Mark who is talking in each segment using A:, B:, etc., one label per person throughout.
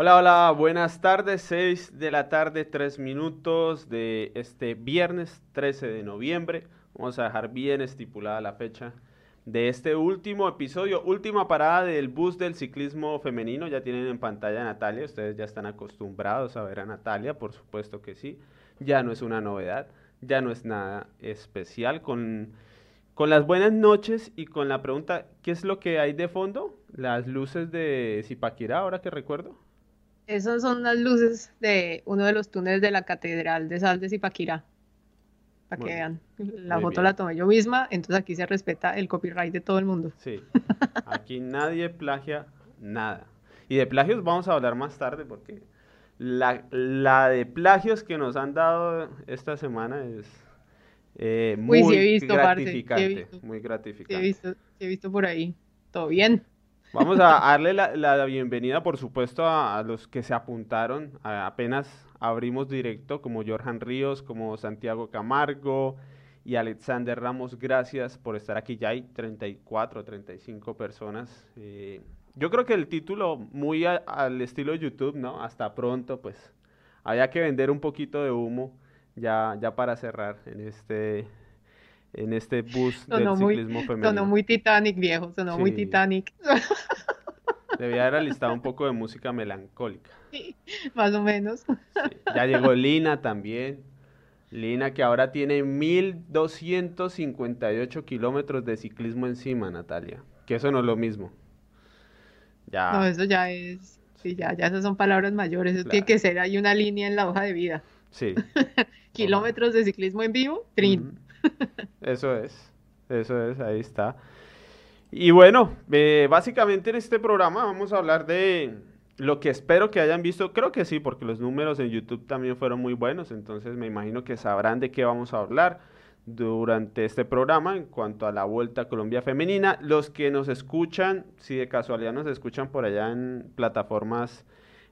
A: Hola, hola, buenas tardes, 6 de la tarde, 3 minutos de este viernes 13 de noviembre. Vamos a dejar bien estipulada la fecha de este último episodio, última parada del bus del ciclismo femenino. Ya tienen en pantalla Natalia, ustedes ya están acostumbrados a ver a Natalia, por supuesto que sí. Ya no es una novedad, ya no es nada especial. Con, con las buenas noches y con la pregunta, ¿qué es lo que hay de fondo? Las luces de Zipaquirá, ahora que recuerdo.
B: Esas son las luces de uno de los túneles de la Catedral de Sal de Zipaquirá. Para que vean. La foto la tomé yo misma, entonces aquí se respeta el copyright de todo el mundo.
A: Sí. Aquí nadie plagia nada. Y de plagios vamos a hablar más tarde porque la, de plagios que nos han dado esta semana es eh, muy gratificante. muy gratificante.
B: he, visto, he visto por ahí. Todo bien.
A: Vamos a darle la, bienvenida, por supuesto, a, los que se apuntaron. apenas abrimos directo, como Jorjan Ríos, como Santiago Camargo y Alexander Ramos. Gracias por estar aquí. Ya hay 34, 35 personas. Eh, yo creo que el título, muy al estilo YouTube, ¿no? Hasta pronto, pues había que vender un poquito de humo ya, ya para cerrar en este en este bus del ciclismo femenino.
B: Sonó muy Titanic, viejo, sonó muy Titanic.
A: Debía haber alistado un poco de música melancólica.
B: Sí, más o menos.
A: Ya llegó Lina también. Lina que ahora tiene 1258 kilómetros de ciclismo encima, Natalia. Que eso no es lo mismo.
B: Ya. No, eso ya es. Sí, ya, ya esas son palabras mayores. Eso tiene que ser ahí una línea en la hoja de vida.
A: Sí.
B: kilómetros de ciclismo en vivo, trin.
A: Eso es, eso es, ahí está. Y bueno, eh, básicamente en este programa vamos a hablar de lo que espero que hayan visto. Creo que sí, porque los números en YouTube también fueron muy buenos, entonces me imagino que sabrán de qué vamos a hablar durante este programa en cuanto a la Vuelta a Colombia Femenina. Los que nos escuchan, si de casualidad nos escuchan por allá en plataformas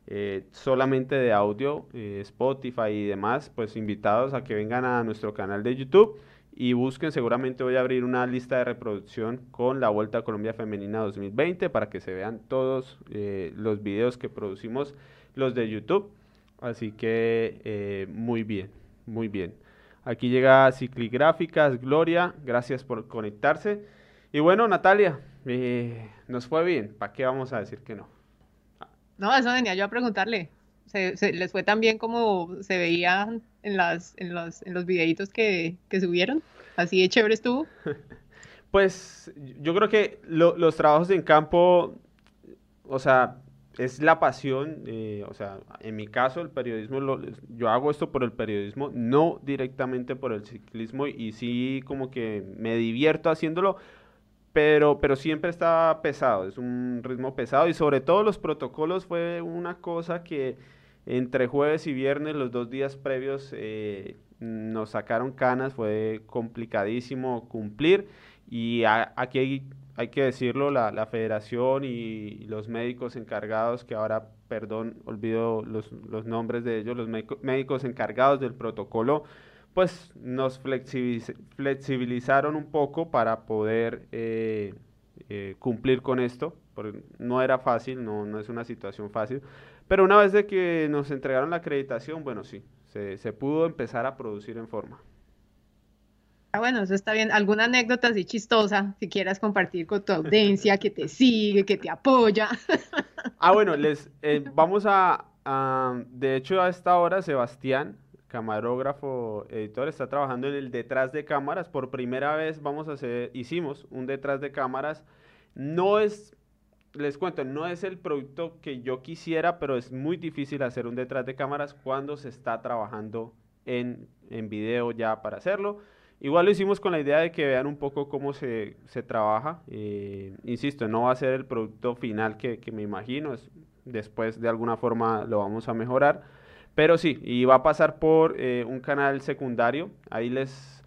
A: eh, solamente de audio, eh, Spotify y demás, pues invitados a que vengan a nuestro canal de YouTube y busquen, seguramente voy a abrir una lista de reproducción con la Vuelta a Colombia Femenina 2020 para que se vean todos eh, los videos que producimos, los de YouTube. Así que eh, muy bien, muy bien. Aquí llega Cicligráficas, Gloria, gracias por conectarse. Y bueno, Natalia, eh, nos fue bien, ¿para qué vamos a decir que no?
B: No, eso venía yo a preguntarle. Se, les fue tan bien como se veía en, las, en, los, en los videitos que, que subieron? ¿Así de chévere estuvo?
A: Pues yo creo que los trabajos en campo, o sea, es la pasión, eh, o sea, en mi caso el periodismo, yo hago esto por el periodismo, no directamente por el ciclismo y sí como que me divierto haciéndolo, pero, pero siempre está pesado, es un ritmo pesado y sobre todo los protocolos fue una cosa que entre jueves y viernes, los dos días previos, eh, nos sacaron canas, fue complicadísimo cumplir y aquí hay, que decirlo, la, federación y, los médicos encargados, que ahora, perdón, olvido los, nombres de ellos, los médicos encargados del protocolo, pues nos flexibilizaron un poco para poder eh, eh, cumplir con esto, porque no era fácil, no, no es una situación fácil, pero una vez de que nos entregaron la acreditación, bueno, sí, se, pudo empezar a producir en forma.
B: Ah, bueno, eso está bien. ¿Alguna anécdota así chistosa si quieras compartir con tu audiencia que te sigue, que te apoya?
A: Ah, bueno, les eh, vamos a, de hecho a esta hora Sebastián, camarógrafo, editor, está trabajando en el detrás de cámaras. Por primera vez vamos a hacer, hicimos un detrás de cámaras. No es les cuento, no es el producto que yo quisiera, pero es muy difícil hacer un detrás de cámaras cuando se está trabajando en, en video ya para hacerlo. Igual lo hicimos con la idea de que vean un poco cómo se, se trabaja. Eh, insisto, no va a ser el producto final que, que me imagino, es, después de alguna forma lo vamos a mejorar. Pero sí, y va a pasar por eh, un canal secundario. Ahí les,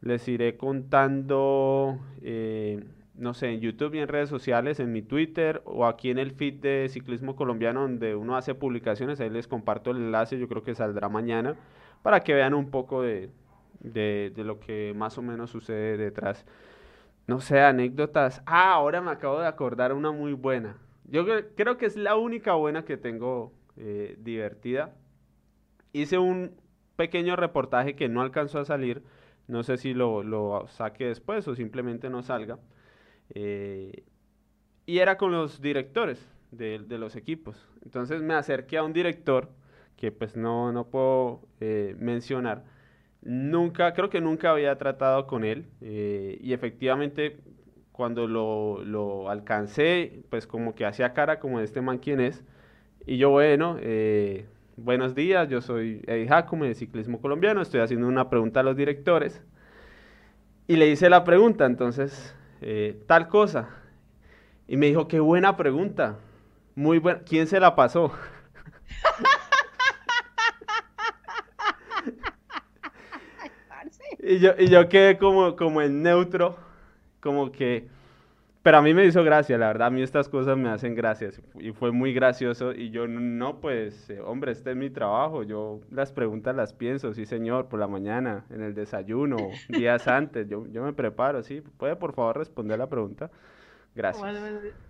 A: les iré contando eh, no sé, en YouTube y en redes sociales, en mi Twitter o aquí en el feed de Ciclismo Colombiano donde uno hace publicaciones, ahí les comparto el enlace, yo creo que saldrá mañana, para que vean un poco de, de, lo que más o menos sucede detrás. No sé, anécdotas. Ah, ahora me acabo de acordar una muy buena. Yo creo que es la única buena que tengo eh, divertida. Hice un pequeño reportaje que no alcanzó a salir, no sé si lo, lo saque después o simplemente no salga. Eh, y era con los directores de, los equipos. Entonces me acerqué a un director que pues no, no puedo eh, mencionar. Nunca, creo que nunca había tratado con él eh, y efectivamente cuando lo, alcancé, pues como que hacía cara como este man quién es. Y yo, bueno, buenos días, yo soy Eddie Jacome de Ciclismo Colombiano, estoy haciendo una pregunta a los directores. Y le hice la pregunta, entonces, tal cosa. Y me dijo, qué buena pregunta. Muy buena. ¿Quién se la pasó? y, yo, y yo quedé como, como en neutro, como que... Pero a mí me hizo gracia, la verdad, a mí estas cosas me hacen gracias y fue muy gracioso y yo no, pues, eh, hombre, este es mi trabajo, yo las preguntas las pienso, sí señor, por la mañana, en el desayuno, días antes, yo, yo me preparo, sí, puede por favor responder la pregunta. Gracias.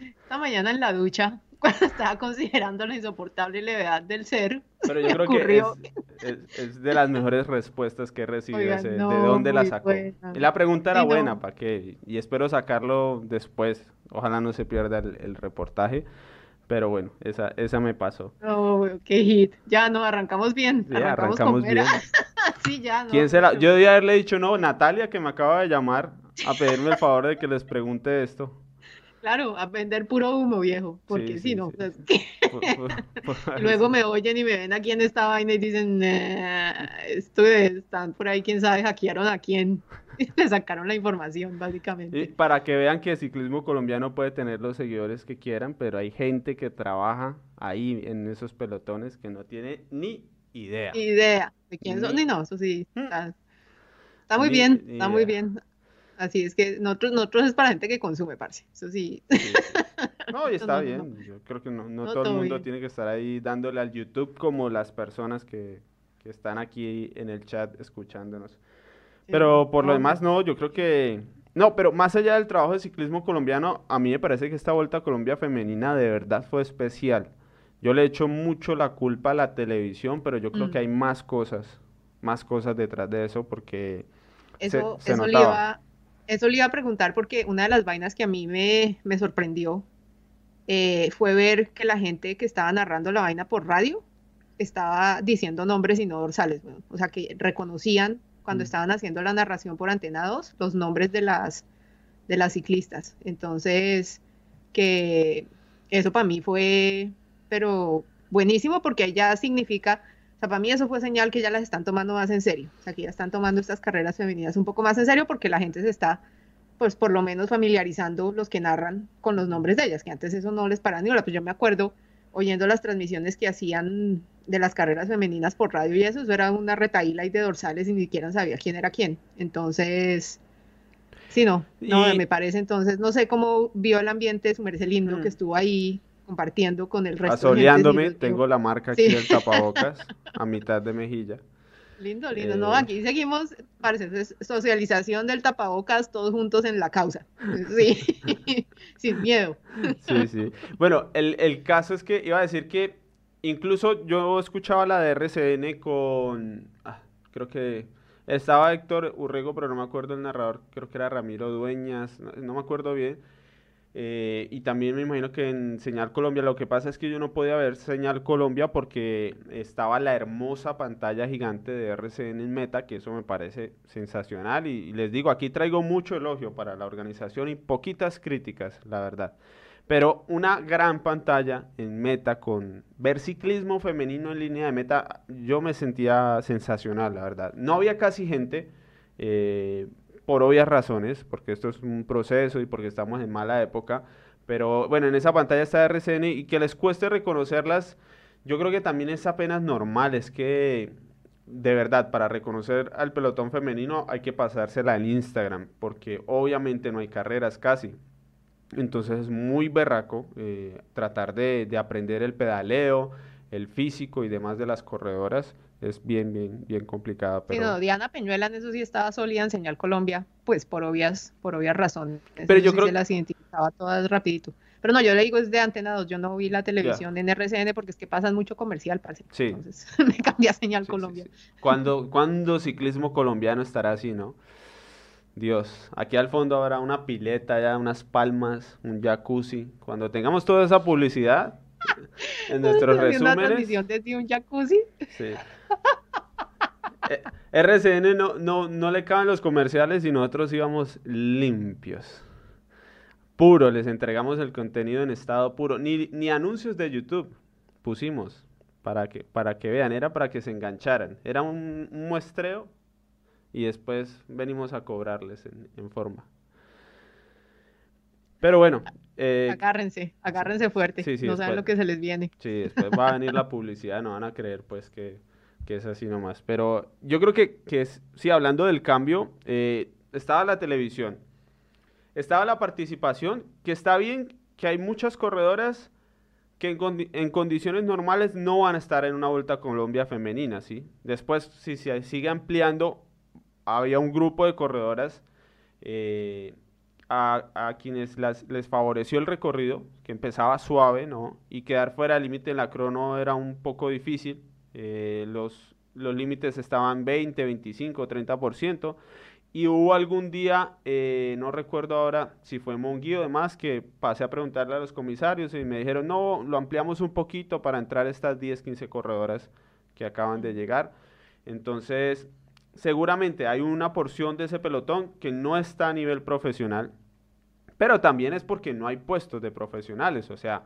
B: esta mañana en la ducha, cuando estaba considerando la insoportable levedad del ser,
A: pero yo creo que es, de las mejores respuestas que he recibido. ¿De dónde la sacó? Y la pregunta era buena, ¿para qué? Y espero sacarlo después. Ojalá no se pierda el, reportaje. Pero bueno, esa, esa me pasó.
B: Oh, qué hit. Ya no, arrancamos bien.
A: arrancamos, bien.
B: sí, ya no.
A: ¿Quién será? Yo debía haberle dicho, no, Natalia, que me acaba de llamar a pedirme el favor de que les pregunte esto.
B: Claro, a vender puro humo, viejo, porque si no, luego me oyen y me ven aquí en esta vaina y dicen, esto están por ahí, quién sabe, hackearon a quién, y le sacaron la información, básicamente.
A: para que vean que el ciclismo colombiano puede tener los seguidores que quieran, pero hay gente que trabaja ahí en esos pelotones que no tiene ni idea.
B: Idea de quién son, ni no, eso sí, mm. está, muy bien, está muy bien. Así es que nosotros, nosotros es para gente que consume, parce. Eso sí.
A: No, y está bien. Yo creo que no, no, todo, el mundo tiene que estar ahí dándole al YouTube como las personas que, que están aquí en el chat escuchándonos. Pero por lo demás, no, yo creo que... No, pero más allá del trabajo de ciclismo colombiano, a mí me parece que esta Vuelta a Colombia femenina de verdad fue especial. Yo le echo mucho la culpa a la televisión, pero yo creo mm. que hay más cosas, más cosas detrás de eso, porque
B: eso, se, eso notaba. Eso le iba a preguntar porque una de las vainas que a mí me, sorprendió eh, fue ver que la gente que estaba narrando la vaina por radio estaba diciendo nombres y no dorsales. o sea, que reconocían cuando mm. estaban haciendo la narración por antenados los nombres de las, de las ciclistas. Entonces, que eso para mí fue, pero buenísimo porque ya significa sea, para mí eso fue señal que ya las están tomando más en serio. O sea, que ya están tomando estas carreras femeninas un poco más en serio porque la gente se está, pues por lo menos familiarizando los que narran con los nombres de ellas, que antes eso no les paraba ni hora. Pues yo me acuerdo oyendo las transmisiones que hacían de las carreras femeninas por radio y eso, eso era una retaíla y de dorsales y ni siquiera sabía quién era quién. Entonces, sí, no, no, me parece entonces, no sé cómo vio el ambiente, su merece lindo que mm. estuvo ahí compartiendo con el resto.
A: Asoleándome, tengo la marca aquí del tapabocas a mitad de mejilla.
B: Lindo, lindo. No, eh, aquí seguimos, parece, socialización del tapabocas todos juntos en la causa. Sí, sin miedo.
A: Sí, sí. Bueno, el, el, caso es que iba a decir que incluso yo escuchaba la de RCN con, ah, creo que estaba Héctor Urrego, pero no me acuerdo el narrador, creo que era Ramiro Dueñas, no me acuerdo bien eh, y también me imagino que en Señal Colombia, lo que pasa es que yo no podía ver Señal Colombia porque estaba la hermosa pantalla gigante de RCN en Meta, que eso me parece sensacional. Y, les digo, aquí traigo mucho elogio para la organización y poquitas críticas, la verdad. Pero una gran pantalla en Meta con ver ciclismo femenino en línea de Meta, yo me sentía sensacional, la verdad. No había casi gente. Eh, por obvias razones, porque esto es un proceso y porque estamos en mala época. Pero bueno, en esa pantalla está RCN y que les cueste reconocerlas, yo creo que también es apenas normal. Es que de verdad, para reconocer al pelotón femenino hay que pasársela en Instagram, porque obviamente no hay carreras casi. Entonces es muy berraco eh, tratar de, de aprender el pedaleo, el físico y demás de las corredoras es bien, bien, bien complicada. Pero...
B: Diana Peñuela en eso sí estaba sólida en Colombia, pues por obvias, por obvias razones.
A: Pero yo creo
B: que las identificaba todas rapidito. Pero no, yo le digo es de Antena 2, yo no vi la televisión en RCN porque es que pasan mucho comercial, parce. Sí. Entonces me cambia señal Colombia.
A: ¿Cuándo, ciclismo colombiano estará así, no? Dios, aquí al fondo habrá una pileta, ya unas palmas, un jacuzzi. Cuando tengamos toda esa publicidad en nuestros resúmenes. Una
B: transmisión desde un jacuzzi. Sí.
A: Eh, RCN no, no, no le caben los comerciales y nosotros íbamos limpios. Puro, les entregamos el contenido en estado puro. Ni, ni anuncios de YouTube pusimos para que, para que vean, era para que se engancharan. Era un, muestreo y después venimos a cobrarles en, forma. Pero bueno.
B: Eh, agárrense, agárrense fuerte. no saben lo que se les viene.
A: Sí, después va a venir la publicidad, no van a creer pues que, que es así nomás. Pero yo creo que, que sí, hablando del cambio, eh, estaba la televisión, estaba la participación, que está bien que hay muchas corredoras que en, condiciones normales no van a estar en una Vuelta a Colombia femenina, ¿sí? Después, si se sigue ampliando, había un grupo de corredoras eh, a, quienes les favoreció el recorrido, que empezaba suave, ¿no? Y quedar fuera del límite en la crono era un poco difícil. Eh, los, los límites estaban 20, 25, 30%. Y hubo algún día, eh, no recuerdo ahora si fue Monguí o demás, que pasé a preguntarle a los comisarios y me dijeron, no, lo ampliamos un poquito para entrar estas 10, 15 corredoras que acaban de llegar. Entonces, seguramente hay una porción de ese pelotón que no está a nivel profesional, pero también es porque no hay puestos de profesionales, o sea,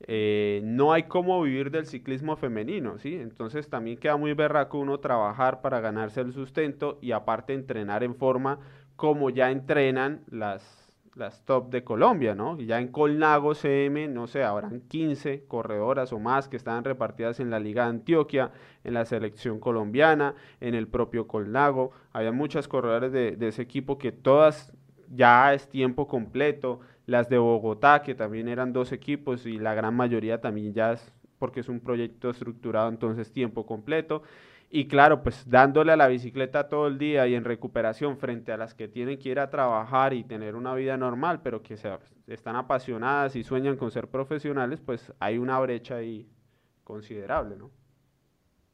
A: eh, no hay cómo vivir del ciclismo femenino, ¿sí? Entonces también queda muy berraco uno trabajar para ganarse el sustento y aparte entrenar en forma como ya entrenan las, las top de Colombia, ¿no? Ya en Colnago CM, no sé, habrán 15 corredoras o más que están repartidas en la Liga de Antioquia, en la selección colombiana, en el propio Colnago. Había muchas corredoras de, de ese equipo que todas ya es tiempo completo las de Bogotá, que también eran dos equipos y la gran mayoría también ya es porque es un proyecto estructurado, entonces tiempo completo. Y claro, pues dándole a la bicicleta todo el día y en recuperación frente a las que tienen que ir a trabajar y tener una vida normal, pero que se, están apasionadas y sueñan con ser profesionales, pues hay una brecha ahí considerable, ¿no?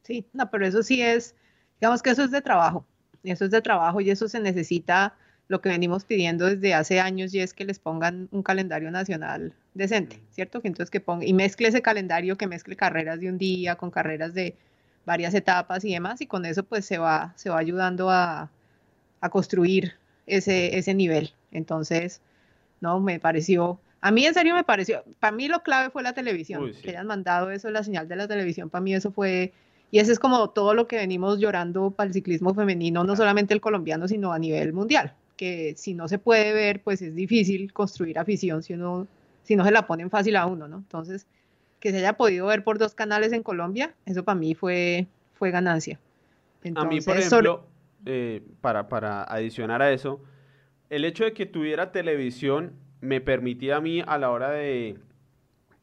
B: Sí, no, pero eso sí es, digamos que eso es de trabajo, eso es de trabajo y eso se necesita lo que venimos pidiendo desde hace años y es que les pongan un calendario nacional decente, ¿cierto? Que entonces que ponga y mezcle ese calendario, que mezcle carreras de un día con carreras de varias etapas y demás, y con eso pues se va, se va ayudando a, a construir ese, ese nivel. Entonces, no, me pareció, a mí en serio me pareció, para mí lo clave fue la televisión, que hayan mandado eso, la señal de la televisión, para mí eso fue, y ese es como todo lo que venimos llorando para el ciclismo femenino, no solamente el colombiano, sino a nivel mundial que si no se puede ver, pues es difícil construir afición si uno, si no se la ponen fácil a uno, ¿no? Entonces, que se haya podido ver por dos canales en Colombia, eso para mí fue, fue ganancia.
A: a mí, por ejemplo, eh, para, para adicionar a eso, el hecho de que tuviera televisión me permitía a mí a la hora de,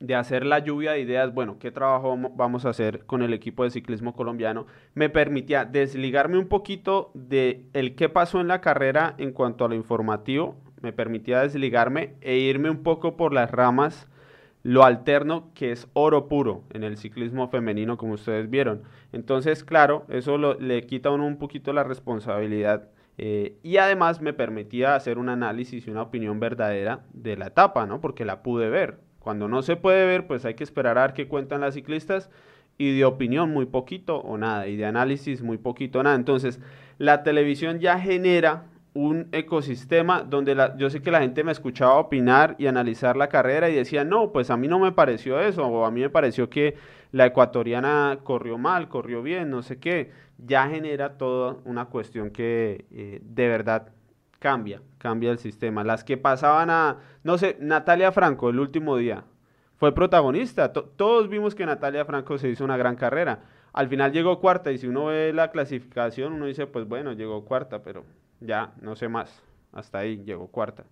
A: de hacer la lluvia de ideas, bueno, qué trabajo vamos a hacer con el equipo de ciclismo colombiano, me permitía desligarme un poquito de el qué pasó en la carrera en cuanto a lo informativo, me permitía desligarme e irme un poco por las ramas, lo alterno que es oro puro en el ciclismo femenino, como ustedes vieron. Entonces, claro, eso le quita a uno un poquito la responsabilidad. Eh, y además me permitía hacer un análisis y una opinión verdadera de la etapa, ¿no? Porque la pude ver, cuando no se puede ver, pues hay que esperar a ver qué cuentan las ciclistas y de opinión muy poquito o nada, y de análisis muy poquito o nada. Entonces, la televisión ya genera un ecosistema donde yo sé que la gente me escuchaba opinar y analizar la carrera y decía, no, pues a mí no me pareció eso, o a mí me pareció que la ecuatoriana corrió mal, corrió bien, no sé qué. Ya genera toda una cuestión que eh, de verdad cambia, cambia el sistema. Las que pasaban a, no sé, Natalia Franco el último día fue protagonista. todos vimos que Natalia Franco se hizo una gran carrera. Al final llegó cuarta y si uno ve la clasificación, uno dice, pues bueno, llegó cuarta, pero ya no sé más. Hasta ahí llegó cuarta.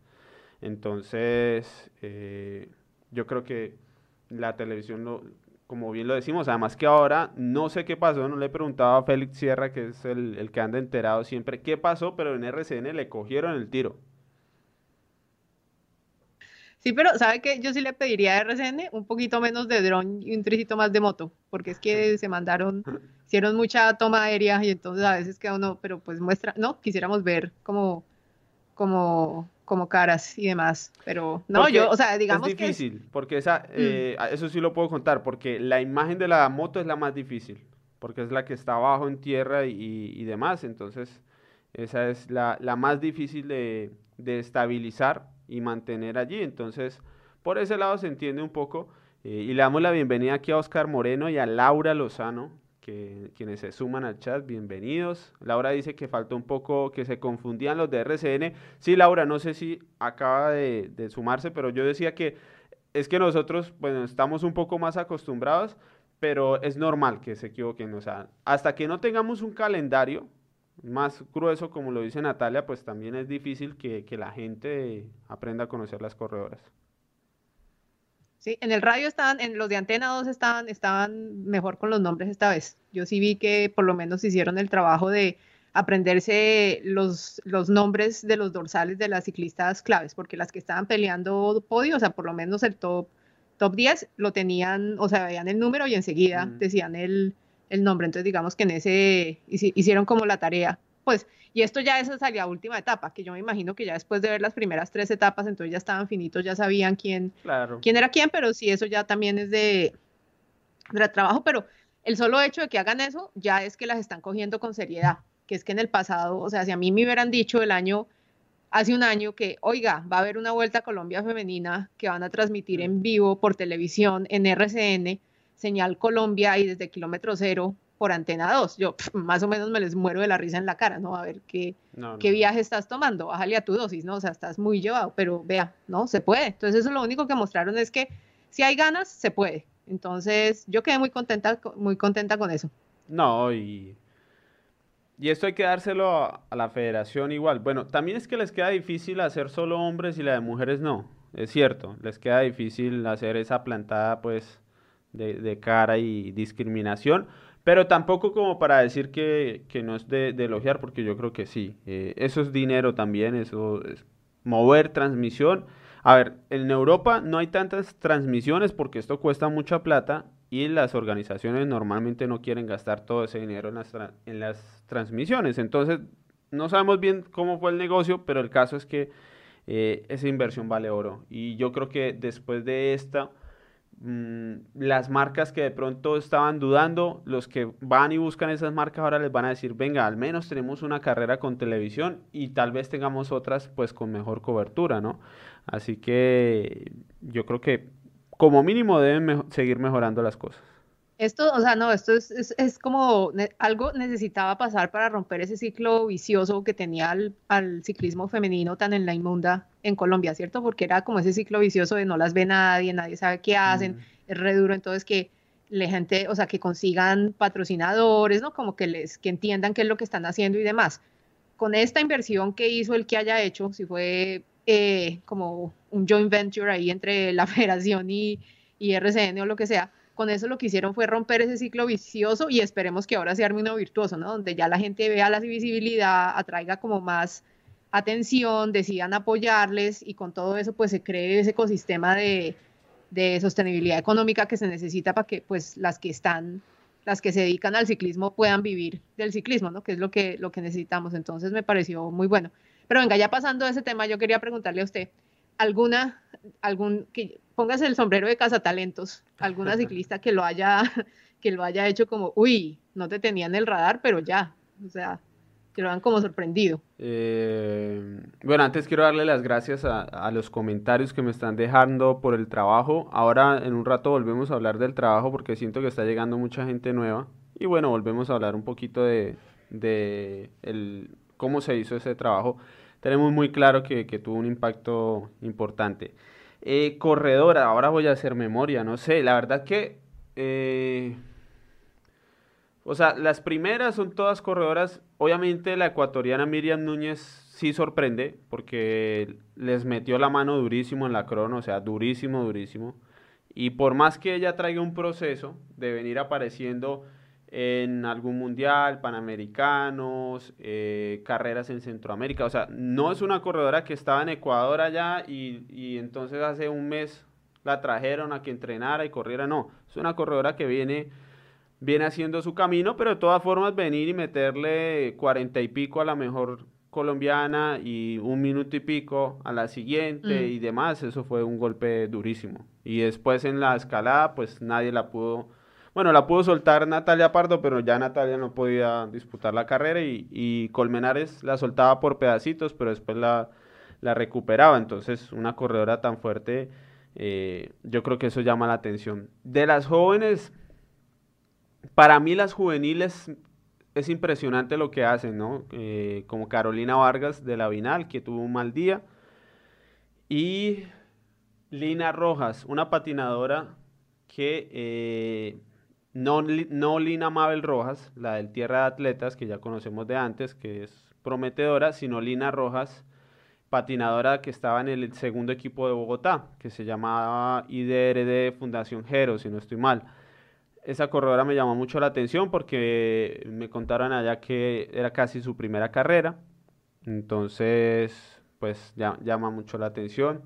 A: Entonces, eh, yo creo que la televisión lo, como bien lo decimos, además que ahora no sé qué pasó, no le he preguntado a Félix Sierra, que es el, que anda enterado siempre, qué pasó, pero en RCN le cogieron el tiro.
B: Sí, pero ¿sabe qué? Yo sí le pediría a RCN un poquito menos de dron y un tricito más de moto, porque es que se mandaron, hicieron mucha toma aérea y entonces a veces queda uno, pero pues muestra, no, quisiéramos ver como, como, como caras y demás, pero no, yo, o sea, digamos
A: es difícil, porque esa, mm. eh, eso sí lo puedo contar, porque la imagen de la moto es la más difícil, porque es la que está abajo en tierra y, y demás, entonces esa es la, la más difícil de, de estabilizar y mantener allí. Entonces, por ese lado se entiende un poco. Eh, y le damos la bienvenida aquí a Oscar Moreno y a Laura Lozano, que, quienes se suman al chat, bienvenidos. Laura dice que faltó un poco, que se confundían los de RCN. Sí, Laura, no sé si acaba de, sumarse, pero yo decía que es que nosotros, bueno, estamos un poco más acostumbrados, pero es normal que se equivoquen. O sea, hasta que no tengamos un calendario, más grueso, como lo dice Natalia, pues también es difícil que, la gente aprenda a conocer las corredoras.
B: Sí, en el radio estaban, en los de Antena 2 estaban, estaban mejor con los nombres esta vez. Yo sí vi que por lo menos hicieron el trabajo de aprenderse los, los nombres de los dorsales de las ciclistas claves, porque las que estaban peleando podio, o sea, por lo menos el top, top 10, lo tenían, o sea, veían el número y enseguida decían el, el nombre. Entonces, digamos que en ese hicieron como la tarea. Pues, y esto ya es hasta la última etapa, que yo me imagino que ya después de ver las primeras tres etapas, entonces ya estaban finitos, ya sabían quién, quién era quién, pero sí, eso ya también es de, de trabajo, pero el solo hecho de que hagan eso ya es que las están cogiendo con seriedad, que es que en el pasado, o sea, si a mí me hubieran dicho el año, hace un año que, oiga, va a haber una Vuelta a Colombia femenina que van a transmitir en vivo por televisión en RCN, señal Colombia y desde kilómetro cero por antena 2. Yo más o menos me les muero de la risa en la cara, ¿no? A ver qué, qué viaje estás tomando, bájale a tu dosis, ¿no? O sea, estás muy llevado, pero vea, ¿no? Se puede. Entonces eso lo único que mostraron es que si hay ganas, se puede. Entonces yo quedé muy contenta, muy contenta con eso.
A: No, y, y esto hay que dárselo a, a la federación igual. Bueno, también es que les queda difícil hacer solo hombres y la de mujeres no. Es cierto, les queda difícil hacer esa plantada, pues de, cara y discriminación, pero tampoco como para decir que, no es de, elogiar, porque yo creo que sí. Eh, eso es dinero también, eso es mover transmisión. A ver, en Europa no hay tantas transmisiones porque esto cuesta mucha plata y las organizaciones normalmente no quieren gastar todo ese dinero en las, en las transmisiones. Entonces, no sabemos bien cómo fue el negocio, pero el caso es que eh, esa inversión vale oro. Y yo creo que después de esta las marcas que de pronto estaban dudando, los que van y buscan esas marcas ahora les van a decir, venga, al menos tenemos una carrera con televisión y tal vez tengamos otras pues con mejor cobertura, ¿no? Así que yo creo que como mínimo deben seguir mejorando las cosas.
B: Esto, o sea, no, esto es, es, como algo necesitaba pasar para romper ese ciclo vicioso que tenía al, al, ciclismo femenino tan en la inmunda en Colombia, ¿cierto? Porque era como ese ciclo vicioso de no las ve nadie, nadie sabe qué hacen, mm. es re duro, entonces que la gente, o sea, que consigan patrocinadores, ¿no? Como que les, que entiendan qué es lo que están haciendo y demás. Con esta inversión que hizo el que haya hecho, si fue eh, como un joint venture ahí entre la federación y, y RCN o lo que sea, con eso lo que hicieron fue romper ese ciclo vicioso y esperemos que ahora se arme uno virtuoso, ¿no? Donde ya la gente vea la visibilidad, atraiga como más atención, decidan apoyarles y con todo eso pues se cree ese ecosistema de, sostenibilidad económica que se necesita para que pues las que están las que se dedican al ciclismo puedan vivir del ciclismo, ¿no? Que es lo que, lo que necesitamos. Entonces me pareció muy bueno. Pero venga, ya pasando a ese tema, yo quería preguntarle a usted, ¿alguna, algún, que, póngase el sombrero de cazatalentos, alguna ciclista que lo haya, que lo haya hecho como, uy, no te tenía en el radar, pero ya, o sea, que lo han como sorprendido.
A: Eh, bueno, antes quiero darle las gracias a, los comentarios que me están dejando por el trabajo. Ahora en un rato volvemos a hablar del trabajo porque siento que está llegando mucha gente nueva. Y bueno, volvemos a hablar un poquito de, de el, cómo se hizo ese trabajo. Tenemos muy claro que, que tuvo un impacto importante. Eh, corredora, ahora voy a hacer memoria, no sé, la verdad que... Eh, o sea, las primeras son todas corredoras. Obviamente la ecuatoriana Miriam Núñez sí sorprende porque les metió la mano durísimo en la crono, o sea, durísimo, durísimo. Y por más que ella traiga un proceso de venir apareciendo en algún mundial, panamericanos, eh, carreras en Centroamérica. O sea, no es una corredora que estaba en Ecuador allá y, y entonces hace un mes la trajeron a que entrenara y corriera. No, es una corredora que viene, viene haciendo su camino, pero de todas formas venir y meterle cuarenta y pico a la mejor colombiana y un minuto y pico a la siguiente mm. y demás, eso fue un golpe durísimo. Y después en la escalada, pues nadie la pudo, bueno, la pudo soltar Natalia Pardo, pero ya Natalia no podía disputar la carrera y, Colmenares la soltaba por pedacitos, pero después la, la recuperaba. Entonces, una corredora tan fuerte, eh, yo creo que eso llama la atención. De las jóvenes, para mí las juveniles es impresionante lo que hacen, ¿no? Eh, como Carolina Vargas de la Vinal, que tuvo un mal día. Y Lina Rojas, una patinadora que eh, no, no Lina Mabel Rojas, la del Tierra de Atletas, que ya conocemos de antes, que es prometedora, sino Lina Rojas, patinadora que estaba en el segundo equipo de Bogotá, que se llamaba IDRD Fundación Jero, si no estoy mal esa corredora me llamó mucho la atención porque me contaron allá que era casi su primera carrera. Entonces, pues ya, llama mucho la atención.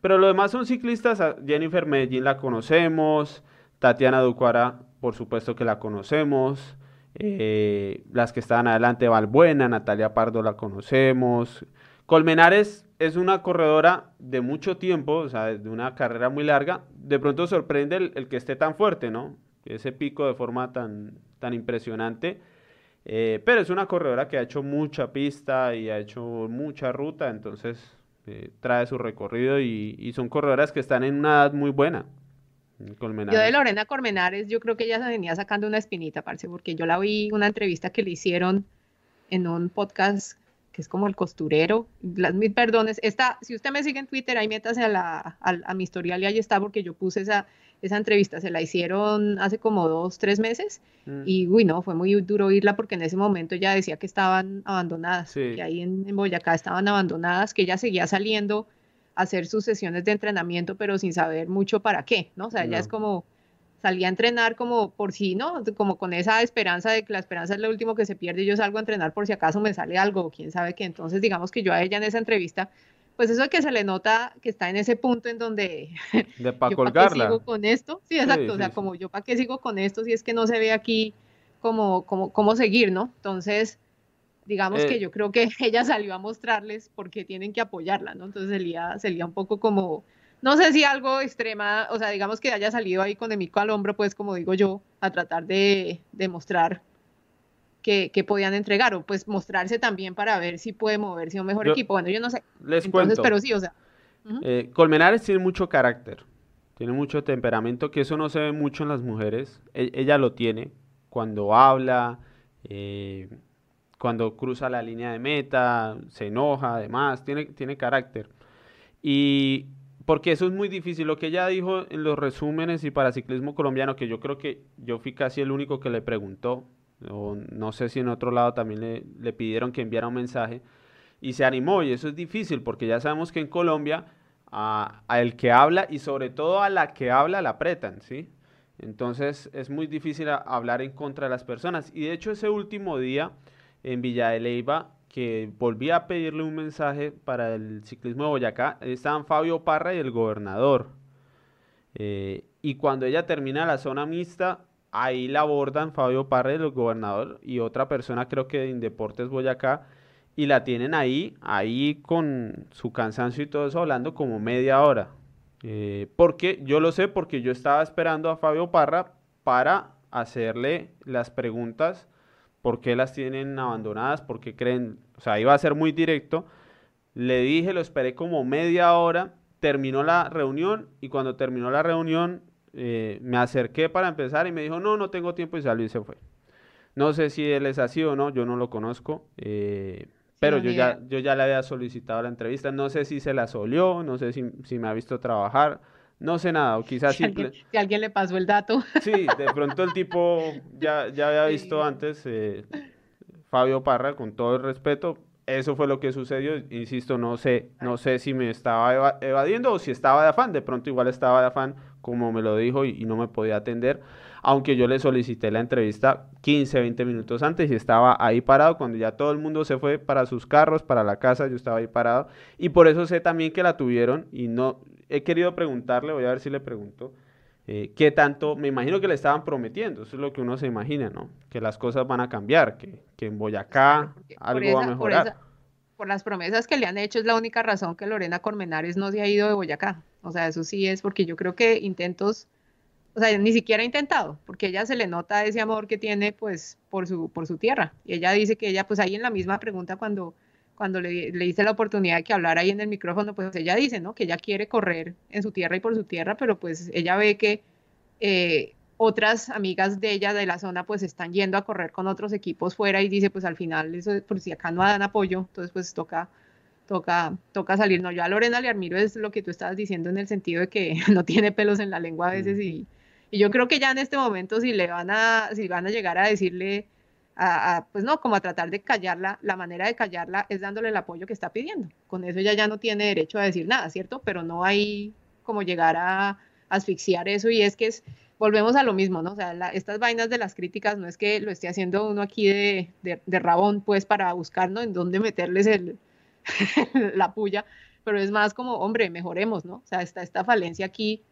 A: Pero lo demás son ciclistas. Jennifer Medellín la conocemos. Tatiana Ducuara, por supuesto que la conocemos. Eh, las que estaban adelante, Valbuena, Natalia Pardo la conocemos. Colmenares es una corredora de mucho tiempo, o sea, de una carrera muy larga. De pronto sorprende el que esté tan fuerte, ¿no? ese pico de forma tan, tan impresionante. Eh, pero es una corredora que ha hecho mucha pista y ha hecho mucha ruta, entonces eh, trae su recorrido y, son corredoras que están en una edad muy buena.
B: Yo de Lorena Colmenares, yo creo que ella se venía sacando una espinita, parce, porque yo la vi una entrevista que le hicieron en un podcast que es como el costurero. Las mil perdones. Esta, si usted me sigue en Twitter, ahí métase a, la, a mi historial y ahí está, porque yo puse esa, esa entrevista se la hicieron hace como dos, tres meses mm. y, uy, no, fue muy duro oírla porque en ese momento ya decía que estaban abandonadas, que ahí en, Boyacá estaban abandonadas, que ella seguía saliendo a hacer sus sesiones de entrenamiento, pero sin saber mucho para qué, ¿no? O sea, ella es como salía a entrenar como por si, ¿no? Como con esa esperanza de que la esperanza es lo último que se pierde y yo salgo a entrenar por si acaso me sale algo, quién sabe qué. Entonces, digamos que yo a ella en esa entrevista pues eso es que se le nota que está en ese punto en donde
A: de para colgarla.
B: sigo con esto? Sí, exacto, o sea, como yo para qué sigo con esto si es que no se ve aquí como como cómo seguir, ¿no? Entonces, digamos que eh. yo creo que ella salió a mostrarles porque tienen que apoyarla, ¿no? Entonces sería sería un poco como no sé si algo extrema, o sea, digamos que haya salido ahí con el mico al hombro, pues como digo yo, a tratar de, de mostrar que, podían entregar o pues mostrarse también para ver si puede moverse un mejor equipo. Bueno, yo no sé.
A: Les cuento.
B: Pero sí, o sea.
A: Eh, Colmenares tiene mucho carácter, tiene mucho temperamento, que eso no se ve mucho en las mujeres. E, ella lo tiene cuando habla, eh, cuando cruza la línea de meta, se enoja, además, tiene, tiene carácter. Y porque eso es muy difícil. Lo que ella dijo en los resúmenes y para ciclismo colombiano, que yo creo que yo fui casi el único que le preguntó, o no sé si en otro lado también le, pidieron que enviara un mensaje, y se animó, y eso es difícil, porque ya sabemos que en Colombia a, el que habla y sobre todo a la que habla la apretan, ¿sí? Entonces es muy difícil hablar en contra de las personas. Y de hecho ese último día en Villa de Leyva, que volví a pedirle un mensaje para el ciclismo de Boyacá, estaban Fabio Parra y el gobernador. Eh, y cuando ella termina la zona mixta, Ahí la abordan Fabio Parra, el gobernador, y otra persona creo que de Indeportes Boyacá, y la tienen ahí, ahí con su cansancio y todo eso, hablando como media hora. Eh, porque yo lo sé, porque yo estaba esperando a Fabio Parra para hacerle las preguntas, por qué las tienen abandonadas, por qué creen, o sea, iba a ser muy directo. Le dije, lo esperé como media hora, terminó la reunión y cuando terminó la reunión eh, me acerqué para empezar y me dijo, no, no tengo tiempo y salió y se fue. No sé si él es así o no, yo no lo conozco, eh, pero yo ya, yo ya le había solicitado la entrevista, no sé si se la solió, no sé si, si me ha visto trabajar, no sé nada, o quizás
B: si, alguien, si alguien le pasó el dato.
A: Sí, de pronto el tipo ya, ya había visto antes, eh, Fabio Parra, con todo el respeto, eso fue lo que sucedió, insisto, no sé, no sé si me estaba evadiendo o si estaba de afán, de pronto igual estaba de afán como me lo dijo y, no me podía atender, aunque yo le solicité la entrevista 15, 20 minutos antes y estaba ahí parado cuando ya todo el mundo se fue para sus carros, para la casa, yo estaba ahí parado y por eso sé también que la tuvieron y no he querido preguntarle, voy a ver si le pregunto. Eh, ¿Qué tanto? Me imagino que le estaban prometiendo, eso es lo que uno se imagina, ¿no? Que las cosas van a cambiar, que, que en Boyacá algo va a mejorar
B: por las promesas que le han hecho es la única razón que Lorena Cormenares no se ha ido de Boyacá. O sea, eso sí es porque yo creo que intentos, o sea, ni siquiera ha intentado, porque ella se le nota ese amor que tiene pues por su, por su tierra. Y ella dice que ella, pues ahí en la misma pregunta cuando, cuando le, le hice la oportunidad de que hablara ahí en el micrófono, pues ella dice, ¿no? Que ella quiere correr en su tierra y por su tierra, pero pues ella ve que eh, otras amigas de ella de la zona pues están yendo a correr con otros equipos fuera y dice pues al final eso por si acá no dan apoyo entonces pues toca toca toca salir no yo a Lorena le admiro es lo que tú estabas diciendo en el sentido de que no tiene pelos en la lengua a veces y, y yo creo que ya en este momento si le van a si van a llegar a decirle a, pues no como a tratar de callarla la manera de callarla es dándole el apoyo que está pidiendo con eso ella ya no tiene derecho a decir nada cierto pero no hay como llegar a asfixiar eso y es que es volvemos a lo mismo, ¿no? O sea, estas vainas de las críticas no es que lo esté haciendo uno aquí de, de, rabón, pues, para buscar, ¿no? En dónde meterles el, la puya, pero es más como, hombre, mejoremos, ¿no? O sea, está esta falencia aquí,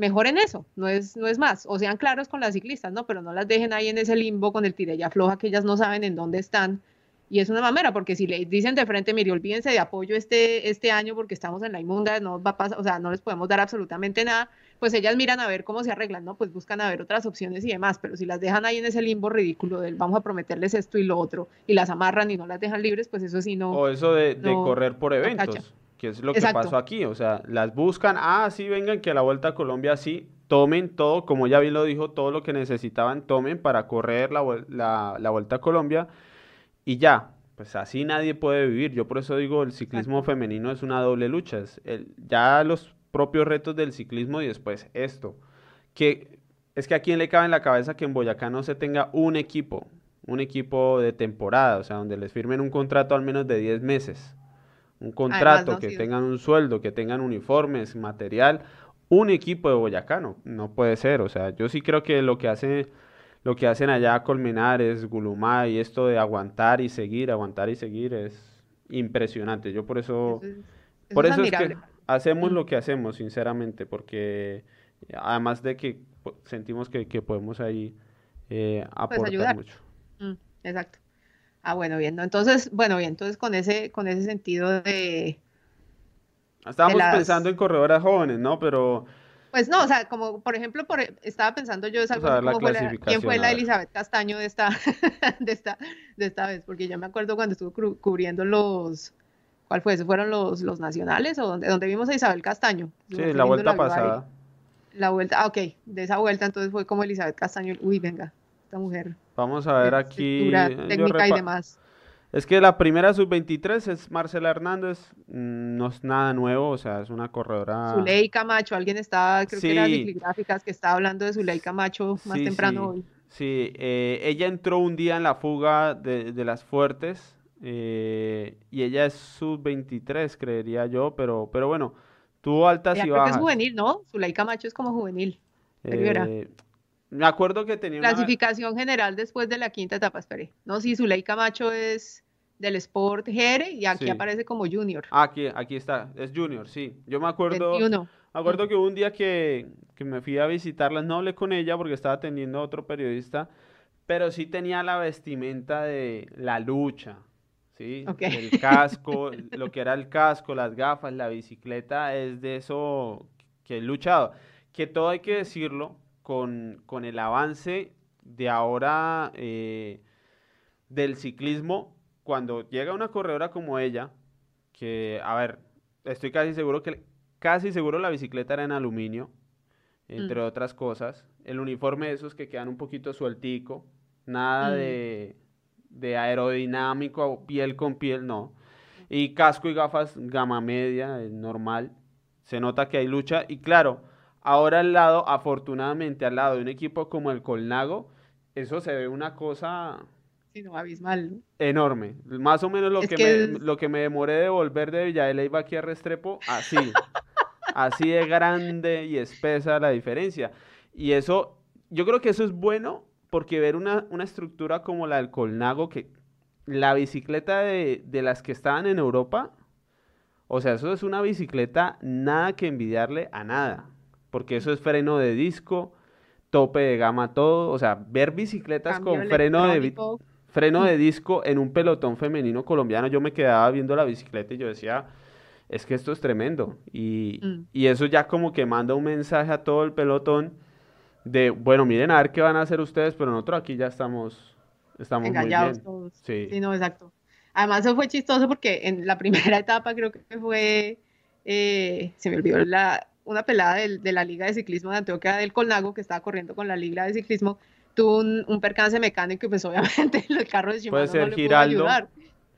B: mejoren eso, no es, no es más, o sean claros con las ciclistas, ¿no? Pero no las dejen ahí en ese limbo con el tire ya floja que ellas no saben en dónde están. Y es una mamera, porque si le dicen de frente, mire, olvídense de apoyo este, este año porque estamos en la inmunda, no va a pasar, o sea, no les podemos dar absolutamente nada, pues ellas miran a ver cómo se arreglan, ¿no? Pues buscan a ver otras opciones y demás, pero si las dejan ahí en ese limbo ridículo del vamos a prometerles esto y lo otro, y las amarran y no las dejan libres, pues eso sí no.
A: O eso de, correr por eventos, que es lo que pasó aquí, o sea, las buscan, ah, sí, vengan, que a la Vuelta a Colombia sí, tomen todo, como ya bien lo dijo, todo lo que necesitaban, tomen para correr la, la, Vuelta a Colombia y ya, pues así nadie puede vivir. Yo por eso digo, el ciclismo femenino es una doble lucha. Es el, ya los propios retos del ciclismo y después esto. Que es que a quién le cabe en la cabeza que en Boyacá no se tenga un equipo, un equipo de temporada, o sea, donde les firmen un contrato al menos de 10 meses. Un contrato, que tengan un sueldo, que tengan uniformes, material. Un equipo de Boyacá no, no puede ser. O sea, yo sí creo que lo que hace lo que hacen allá Colmenares, Gulumá y esto de aguantar y seguir, aguantar y seguir es impresionante. Yo por eso, por eso es que hacemos lo que hacemos, sinceramente, porque además de que sentimos que, podemos ahí eh, pues aportar mucho.
B: Mm, exacto. Ah, bueno, bien. Entonces, bueno, bien, entonces con ese, con ese sentido de...
A: Estábamos pensando en corredoras jóvenes, ¿no? Pero...
B: Pues no, o sea, como por ejemplo, por, estaba pensando yo esa quién fue la Elizabeth Castaño de esta, de esta, de esta vez, porque yo me acuerdo cuando estuvo cubriendo los, ¿Cuál fue? ¿Fueron los, los nacionales o donde, donde vimos a Isabel Castaño?
A: Sí, la vuelta pasada.
B: La vuelta, ah, ok, de esa vuelta entonces fue como Elizabeth Castaño. Uy, venga, esta mujer.
A: Vamos a ver aquí.
B: Técnica y demás.
A: Es que la primera sub-23 es Marcela Hernández, mm, no es nada nuevo, o sea, es una corredora.
B: Zuley Camacho, alguien estaba, creo que era Gráficas, que estaba hablando de Zuley Camacho más temprano hoy.
A: Sí, eh, ella entró un día en la fuga de, de las fuertes, eh, y ella es sub-23, creería yo, pero, pero bueno, tuvo altas y bajas.
B: es juvenil, ¿no? Zulaika Macho es como juvenil. Eh,
A: me acuerdo que tenía
B: Clasificación general después de la quinta etapa, esperé. No, sí, Zulaika Macho es del Sport Gere y aquí aparece como junior.
A: aquí, aquí está, es junior, sí. Yo me acuerdo... Me acuerdo que hubo un día que, que me fui a visitarla, no hablé con ella porque estaba atendiendo a otro periodista, pero sí tenía la vestimenta de la lucha, ¿sí? El casco, lo que era el casco, las gafas, la bicicleta, es de eso que he luchado. Que todo hay que decirlo con, el avance de ahora eh, del ciclismo, cuando llega una corredora como ella, que, a ver, estoy casi seguro que, casi seguro la bicicleta era en aluminio, entre mm. otras cosas. El uniforme de esos que quedan un poquito sueltico, nada mm. de de aerodinámico, piel con piel, no. Y casco y gafas gama media, normal. Se nota que hay lucha. Y claro, ahora al lado, afortunadamente, al lado de un equipo como el Colnago, eso se ve una cosa...
B: abismal.
A: Enorme. Más o menos lo, que, me, lo que me demoré de volver de Villa de Leyva aquí a Restrepo, así. Así de grande y espesa la diferencia. Y eso, yo creo que eso es bueno porque ver una, estructura como la del Colnago, que la bicicleta de, de las que estaban en Europa, o sea, eso es una bicicleta nada que envidiarle a nada, porque eso es freno de disco, tope de gama, todo, o sea, ver bicicletas con freno de, freno de disco en un pelotón femenino colombiano, yo me quedaba viendo la bicicleta y yo decía, es que esto es tremendo. Y, mm. y eso ya como que manda un mensaje a todo el pelotón de, bueno, miren a ver qué van a hacer ustedes, pero nosotros aquí ya estamos, estamos muy bien.
B: todos. Sí. sí, no, exacto. Además, eso fue chistoso porque en la primera etapa creo que fue, eh, se me olvidó la, una pelada de, la Liga de Ciclismo de Antioquia del Colnago que estaba corriendo con la Liga de Ciclismo, tuvo un, percance mecánico y pues obviamente el carro de Shimano
A: Puede ser no le Giraldo. ayudar.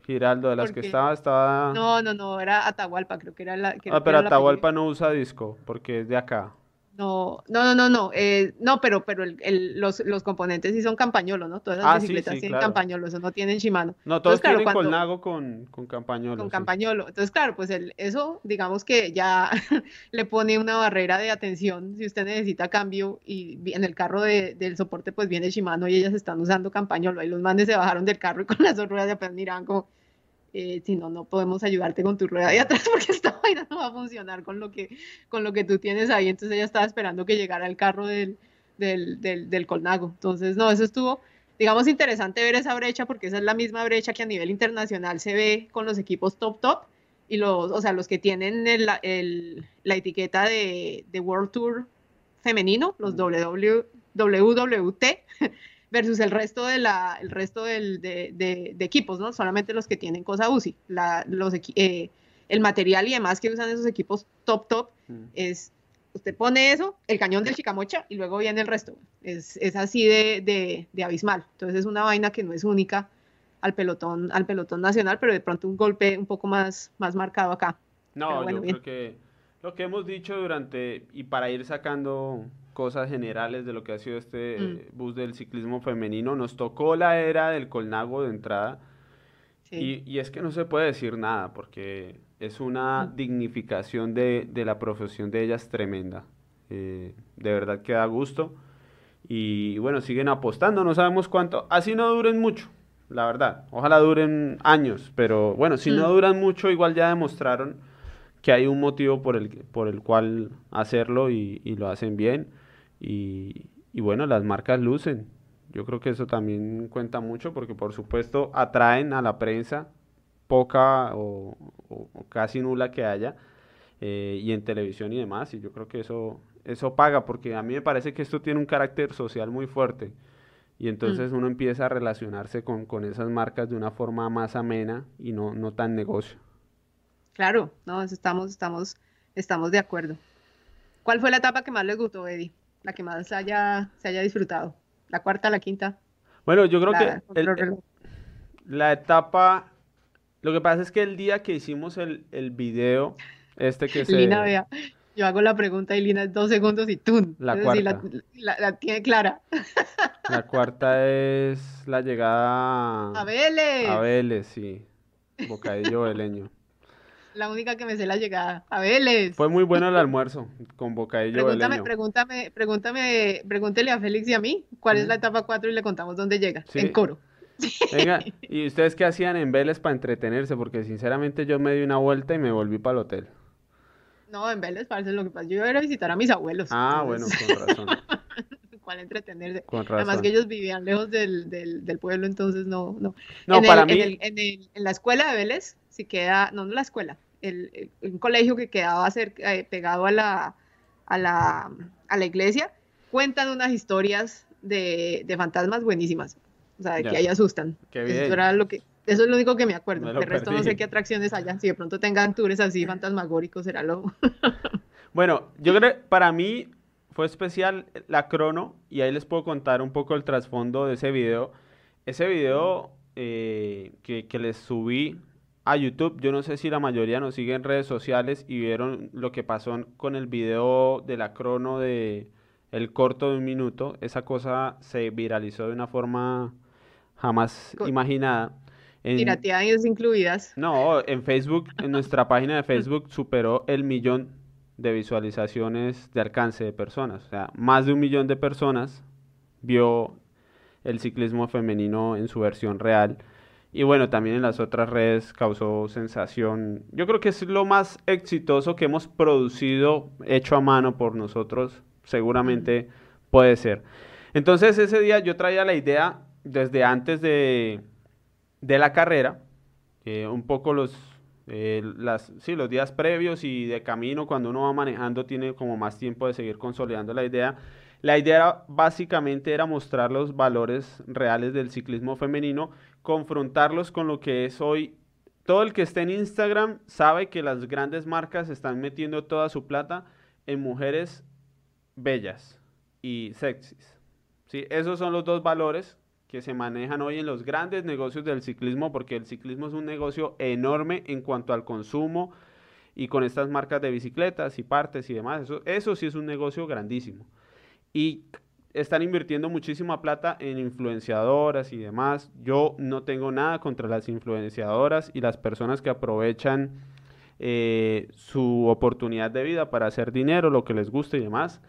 A: Giraldo, de las que estaba, estaba...
B: No, no, no, era Atahualpa, creo que era la...
A: ah, pero Atahualpa no usa disco, porque es de acá.
B: No, no, no, no, no, eh, no, pero, pero el, los, los, componentes sí son campañolos, ¿no? Todas las ah, bicicletas tienen campañolos, no tienen Shimano.
A: No, todos tienen colnago con, con campañolo.
B: Con campañolo. Entonces, claro, pues el, eso, digamos que ya le pone una barrera de atención si usted necesita cambio y en el carro de, del soporte pues viene Shimano y ellas están usando campañolo. Ahí los mandes se bajaron del carro y con las dos ruedas de apenas miran como eh, si no, no podemos ayudarte con tu rueda de atrás porque esta vaina no va a funcionar con lo que, con lo que tú tienes ahí. Entonces ella estaba esperando que llegara el carro del, del, del, Colnago. Entonces, no, eso estuvo, digamos, interesante ver esa brecha porque esa es la misma brecha que a nivel internacional se ve con los equipos top top y los, o sea, los que tienen el, el, la etiqueta de, de, World Tour femenino, los WWT, versus el resto de la, el resto del, de, de, equipos, ¿no? Solamente los que tienen cosa UCI. La, los, eh, el material y demás que usan esos equipos top top mm. es, usted pone eso, el cañón del Chicamocha y luego viene el resto. Es, es así de, de, abismal. Entonces es una vaina que no es única al pelotón, al pelotón nacional, pero de pronto un golpe un poco más, más marcado acá.
A: No, yo creo que lo que hemos dicho durante, y para ir sacando cosas generales de lo que ha sido este mm. bus del ciclismo femenino. Nos tocó la era del Colnago de entrada. Y, y, es que no se puede decir nada porque es una mm. dignificación de, de, la profesión de ellas tremenda. Eh, de verdad que da gusto. Y bueno, siguen apostando, no sabemos cuánto. Así no duren mucho, la verdad. Ojalá duren años, pero bueno, si no mm. duran mucho, igual ya demostraron que hay un motivo por el, por el cual hacerlo y, y lo hacen bien. Y, bueno, las marcas lucen. Yo creo que eso también cuenta mucho porque por supuesto atraen a la prensa, poca o, casi nula que haya, eh, y en televisión y demás. Y yo creo que eso, eso paga porque a mí me parece que esto tiene un carácter social muy fuerte. Y entonces mm. uno empieza a relacionarse con, con, esas marcas de una forma más amena y no, no tan negocio.
B: Claro, no, estamos, estamos, estamos de acuerdo. ¿Cuál fue la etapa que más les gustó, Eddie? La que más haya, se haya disfrutado? ¿La cuarta, la quinta?
A: Bueno, yo creo que la etapa, lo que pasa es que el día que hicimos el, el video, este que se...
B: Lina, vea, yo hago la pregunta y Lina es dos segundos y tú.
A: La cuarta.
B: la, tiene clara.
A: La cuarta es la llegada
B: a Vélez.
A: A Vélez, sí. Bocadillo veleño.
B: La única que me sé la llegada. A Vélez.
A: Fue muy bueno el almuerzo con bocadillo
B: pregúntame, Pregúntame, pregúntame, pregúntele a Félix y a mí cuál es la etapa 4 y le contamos dónde llega. En coro.
A: Venga, ¿y ustedes qué hacían en Vélez para entretenerse? Porque sinceramente yo me di una vuelta y me volví para el hotel.
B: No, en Vélez parece lo que pasa. Yo iba a visitar a mis abuelos.
A: Ah, bueno, con razón.
B: ¿Cuál entretenerse? Además que ellos vivían lejos del, del, pueblo, entonces no, no.
A: No, para mí.
B: En, en, la escuela de Vélez si queda, no, no la escuela, el, un colegio que quedaba cerca, eh, pegado a la, a, la, a la iglesia, cuentan unas historias de, de fantasmas buenísimas. O sea, de que ahí asustan. Eso, era lo que, eso es lo único que me acuerdo. de resto no sé qué atracciones hayan. Si de pronto tengan tours así fantasmagóricos, será lo...
A: bueno, yo creo que para mí fue especial la crono y ahí les puedo contar un poco el trasfondo de ese video. Ese video eh, que, que les subí a YouTube. Yo no sé si la mayoría nos sigue en redes sociales y vieron lo que pasó con el video de la crono de el corto de un minuto. Esa cosa se viralizó de una forma jamás imaginada.
B: En, Pirateadas incluidas.
A: No, en Facebook, en nuestra página de Facebook superó el millón de visualizaciones de alcance de personas. O sea, más de un millón de personas vio el ciclismo femenino en su versión real. Y bueno, también en las otras redes causó sensación. Yo creo que es lo más exitoso que hemos producido, hecho a mano por nosotros. Seguramente puede ser. Entonces ese día yo traía la idea desde antes de, de la carrera, un poco los, eh, las, sí, los días previos y de camino, cuando uno va manejando, tiene como más tiempo de seguir consolidando la idea. La idea básicamente era mostrar los valores reales del ciclismo femenino, confrontarlos con lo que es hoy. Todo el que esté en Instagram sabe que las grandes marcas están metiendo toda su plata en mujeres bellas y sexys. ¿sí? Esos son los dos valores que se manejan hoy en los grandes negocios del ciclismo, porque el ciclismo es un negocio enorme en cuanto al consumo y con estas marcas de bicicletas y partes y demás, eso, eso sí es un negocio grandísimo. Y están invirtiendo muchísima plata en influenciadoras y demás. Yo no tengo nada contra las influenciadoras y las personas que aprovechan eh, su oportunidad de vida para hacer dinero, lo que les guste y demás.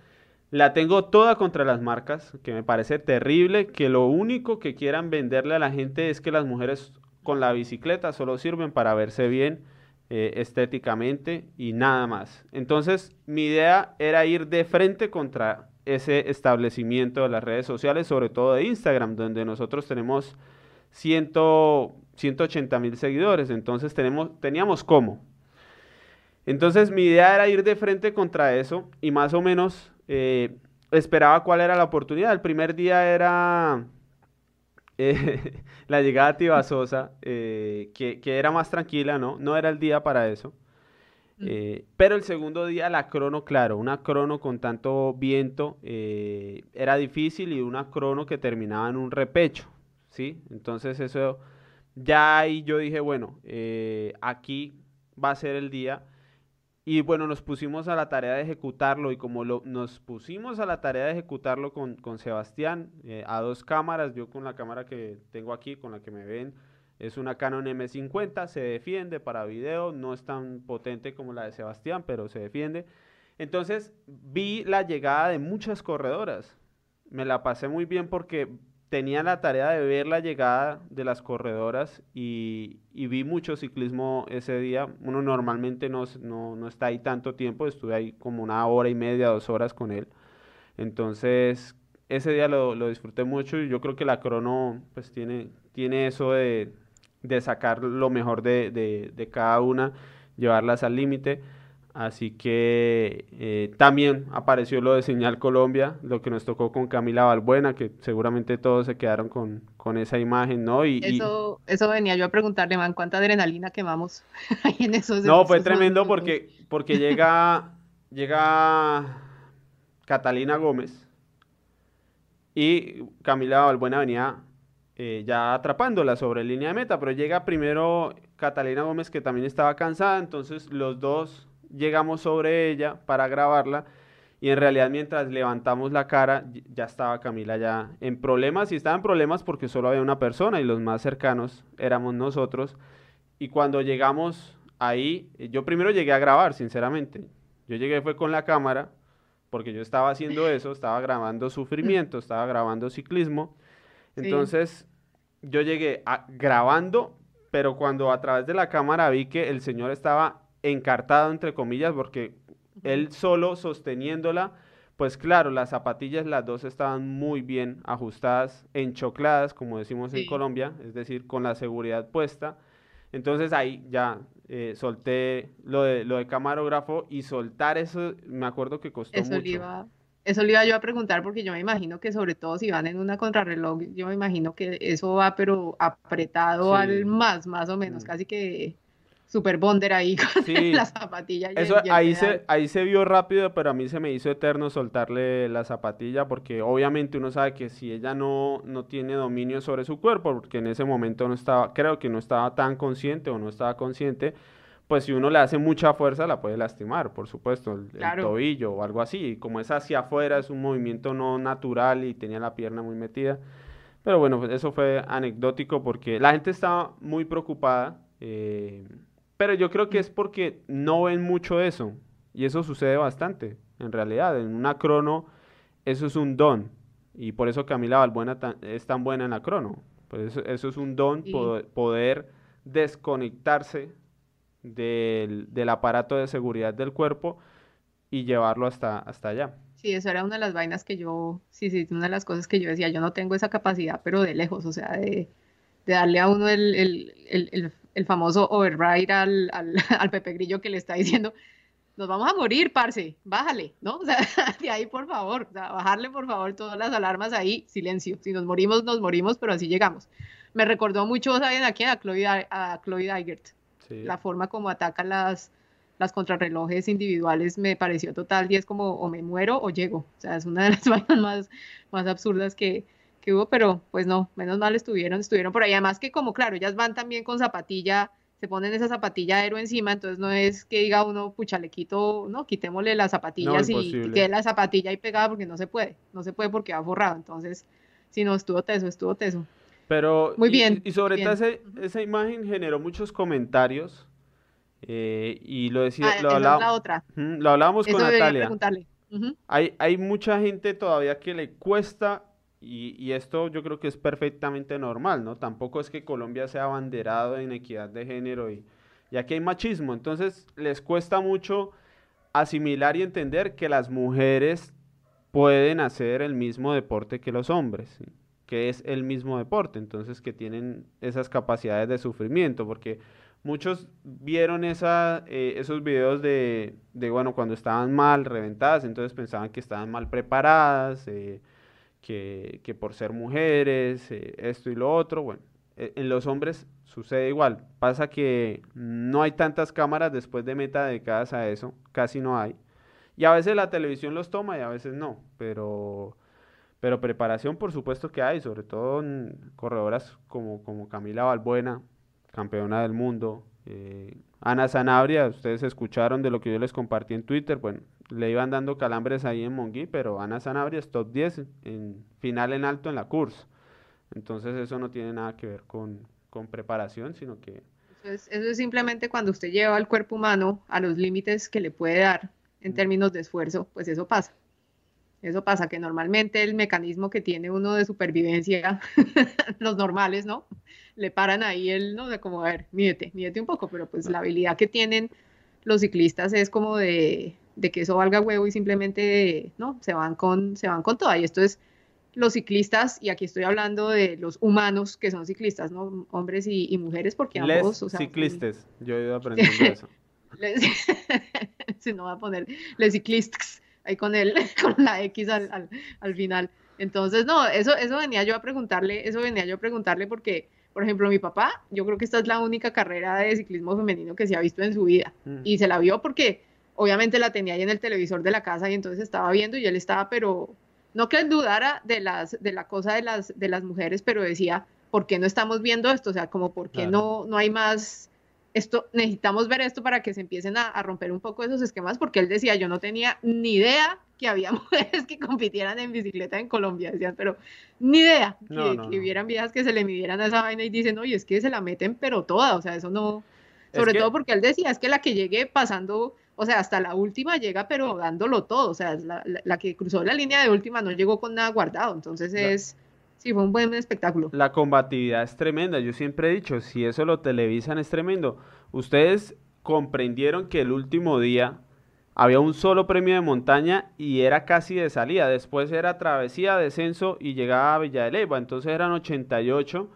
A: La tengo toda contra las marcas, que me parece terrible que lo único que quieran venderle a la gente es que las mujeres con la bicicleta solo sirven para verse bien eh, estéticamente y nada más. Entonces mi idea era ir de frente contra ese establecimiento de las redes sociales, sobre todo de Instagram, donde nosotros tenemos 180 mil seguidores. Entonces tenemos, teníamos cómo. Entonces mi idea era ir de frente contra eso y más o menos eh, esperaba cuál era la oportunidad. El primer día era eh, la llegada a Tibasosa, eh, que, que, era más tranquila, ¿no? No era el día para eso. Mm. pero el segundo día la crono, claro, una crono con tanto viento era difícil y una crono que terminaba en un repecho, ¿sí? Entonces eso, ya ahí yo dije, bueno, aquí va a ser el día y bueno, nos pusimos a la tarea de ejecutarlo y como lo, nos pusimos a la tarea de ejecutarlo con, con Sebastián eh, a dos cámaras, yo con la cámara que tengo aquí, con la que me ven, es una Canon M50, se defiende para video, no es tan potente como la de Sebastián, pero se defiende. Entonces vi la llegada de muchas corredoras, me la pasé muy bien porque tenía la tarea de ver la llegada de las corredoras y, vi mucho ciclismo ese día. Uno normalmente no, no, está ahí tanto tiempo, estuve ahí como una hora y media, dos horas con él. Entonces, ese día lo, disfruté mucho y yo creo que la crono pues tiene, tiene eso de, sacar lo mejor de, de cada una, llevarlas al límite. Así que eh, también apareció lo de Señal Colombia, lo que nos tocó con Camila Balbuena, que seguramente todos se quedaron con, con esa imagen, ¿no?
B: Y, eso, eso venía yo a preguntarle, man, ¿cuánta adrenalina quemamos ahí en esos
A: No, fue tremendo porque, porque llega, llega Catalina Gómez y Camila Balbuena venía eh, ya atrapándola sobre línea de meta, pero llega primero Catalina Gómez que también estaba cansada, entonces los dos llegamos sobre ella para grabarla y en realidad mientras levantamos la cara ya estaba Camila ya en problemas y estaba en problemas porque solo había una persona y los más cercanos éramos nosotros y cuando llegamos ahí yo primero llegué a grabar sinceramente. Yo llegué fue con la cámara porque yo estaba haciendo eso estaba grabando sufrimiento estaba grabando ciclismo entonces yo llegué grabando pero cuando a través de la cámara vi que el señor estaba encartado, entre comillas, porque él solo sosteniéndola, pues claro, las zapatillas las dos estaban muy bien ajustadas, enchocladas, como decimos en Colombia, es decir, con la seguridad puesta. Entonces ahí ya eh, solté lo de, lo de camarógrafo y soltar eso, me acuerdo que costó
B: eso
A: mucho.
B: Eso le iba yo a preguntar porque yo me imagino que sobre todo si van en una contrarreloj, yo me imagino que eso va pero apretado al más, más o menos, mm. casi que super bonder ahí con la zapatilla.
A: Eso, ahí, se, ahí se vio rápido, pero a mí se me hizo eterno soltarle la zapatilla porque obviamente uno sabe que si ella no, no tiene dominio sobre su cuerpo, porque en ese momento no estaba, creo que no estaba tan consciente o no estaba consciente, pues si uno le hace mucha fuerza la puede lastimar, por supuesto, el, tobillo o algo así. Y como es hacia afuera, es un movimiento no natural y tenía la pierna muy metida. Pero bueno, pues eso fue anecdótico porque la gente estaba muy preocupada. Eh, pero yo creo que es porque no ven mucho eso. Y eso sucede bastante, en realidad. En una crono, eso es un don. Y por eso Camila Balbuena es tan buena en la crono. Pues eso, es un don, poder, desconectarse del, del, aparato de seguridad del cuerpo y llevarlo hasta, hasta allá.
B: Sí, eso era una de las vainas que yo, sí, sí, una de las cosas que yo decía, yo no tengo esa capacidad, pero de lejos, o sea, de, de darle a uno el, el, el, el famoso override al, al, al, Pepe Grillo que le está diciendo, nos vamos a morir, parce, bájale, ¿no? O sea, de ahí, por favor, o bajarle, por favor, todas las alarmas ahí, silencio. Si nos morimos, nos morimos, pero así llegamos. Me recordó mucho, ¿saben a quién? A Chloe, a Chloe Dygert. La forma como ataca las, las contrarrelojes individuales me pareció total y es como o me muero o llego. O sea, es una de las vainas más, más absurdas que, que hubo, pero pues no, menos mal estuvieron, estuvieron por ahí. Además que como claro, ellas van también con zapatilla, se ponen esa zapatilla aero encima, entonces no es que diga uno, pucha, le quito, no, quitémosle las zapatillas y quede la zapatilla ahí pegada porque no se puede, no se puede porque va forrado. Entonces, si no, estuvo teso, estuvo teso.
A: Pero, muy bien. Y, sobre todo esa imagen generó muchos comentarios eh, y lo decía,
B: ah, lo, hablaba, otra.
A: lo hablábamos con Natalia. hay, hay mucha gente todavía que le cuesta y, esto yo creo que es perfectamente normal, ¿no? Tampoco es que Colombia sea abanderado en equidad de género y, y aquí hay machismo. Entonces les cuesta mucho asimilar y entender que las mujeres pueden hacer el mismo deporte que los hombres, que es el mismo deporte, entonces que tienen esas capacidades de sufrimiento, porque muchos vieron eh, esos videos de, bueno, cuando estaban mal, reventadas, entonces pensaban que estaban mal preparadas, eh, que, que, por ser mujeres, eh, esto y lo otro, bueno, e, en los hombres sucede igual, pasa que no hay tantas cámaras después de meta dedicadas a eso, casi no hay, y a veces la televisión los toma y a veces no, pero... Pero preparación por supuesto que hay, sobre todo en corredoras como, como Camila Balbuena, campeona del mundo. Eh, Ana Sanabria, ustedes escucharon de lo que yo les compartí en Twitter, bueno, le iban dando calambres ahí en Monguí, pero Ana Sanabria es top 10 en final en alto en la curso. Entonces eso no tiene nada que ver con, con preparación, sino que...
B: Eso es, simplemente cuando usted lleva al cuerpo humano a los límites que le puede dar en mm. términos de esfuerzo, pues eso pasa. Eso pasa, que normalmente el mecanismo que tiene uno de supervivencia, los normales, ¿no? Le paran ahí el, no sé, como, a ver, mídete, mídete un poco, pero pues la habilidad que tienen los ciclistas es como de, que eso valga huevo y simplemente, ¿no? Se van con, se van con todo. Y esto es los ciclistas, y aquí estoy hablando de los humanos que son ciclistas, ¿no? Hombres y, mujeres, porque
A: ambos... o sea, ciclistas, yo he ido aprendiendo eso.
B: si no va a poner les ciclistas ahí con él, con la X al, al, final. Entonces, no, eso, eso venía yo a preguntarle, eso venía yo a preguntarle porque, por ejemplo, mi papá, yo creo que esta es la única carrera de ciclismo femenino que se ha visto en su vida. Mm. Y se la vio porque obviamente la tenía ahí en el televisor de la casa y entonces estaba viendo y él estaba, pero no que él dudara de, las, de la cosa de las, de las mujeres, pero decía, ¿por qué no estamos viendo esto? O sea, como, ¿por qué no, no hay más esto, necesitamos ver esto para que se empiecen a, romper un poco esos esquemas, porque él decía, yo no tenía ni idea que había mujeres que compitieran en bicicleta en Colombia, decían, pero ni idea que, hubieran viejas que se le midieran a esa vaina y dicen, oye, es que se la meten, pero toda, o sea, eso no, sobre todo porque él decía, es que la que llegue pasando, o sea, hasta la última llega, pero dándolo todo, o sea, la, la, que cruzó la línea de última no llegó con nada guardado, entonces es Sí, fue un buen espectáculo.
A: La combatividad es tremenda. Yo siempre he dicho, si eso lo televisan es tremendo. Ustedes comprendieron que el último día había un solo premio de montaña y era casi de salida. Después era travesía, descenso y llegaba a Villa de Leyva. Entonces eran 88.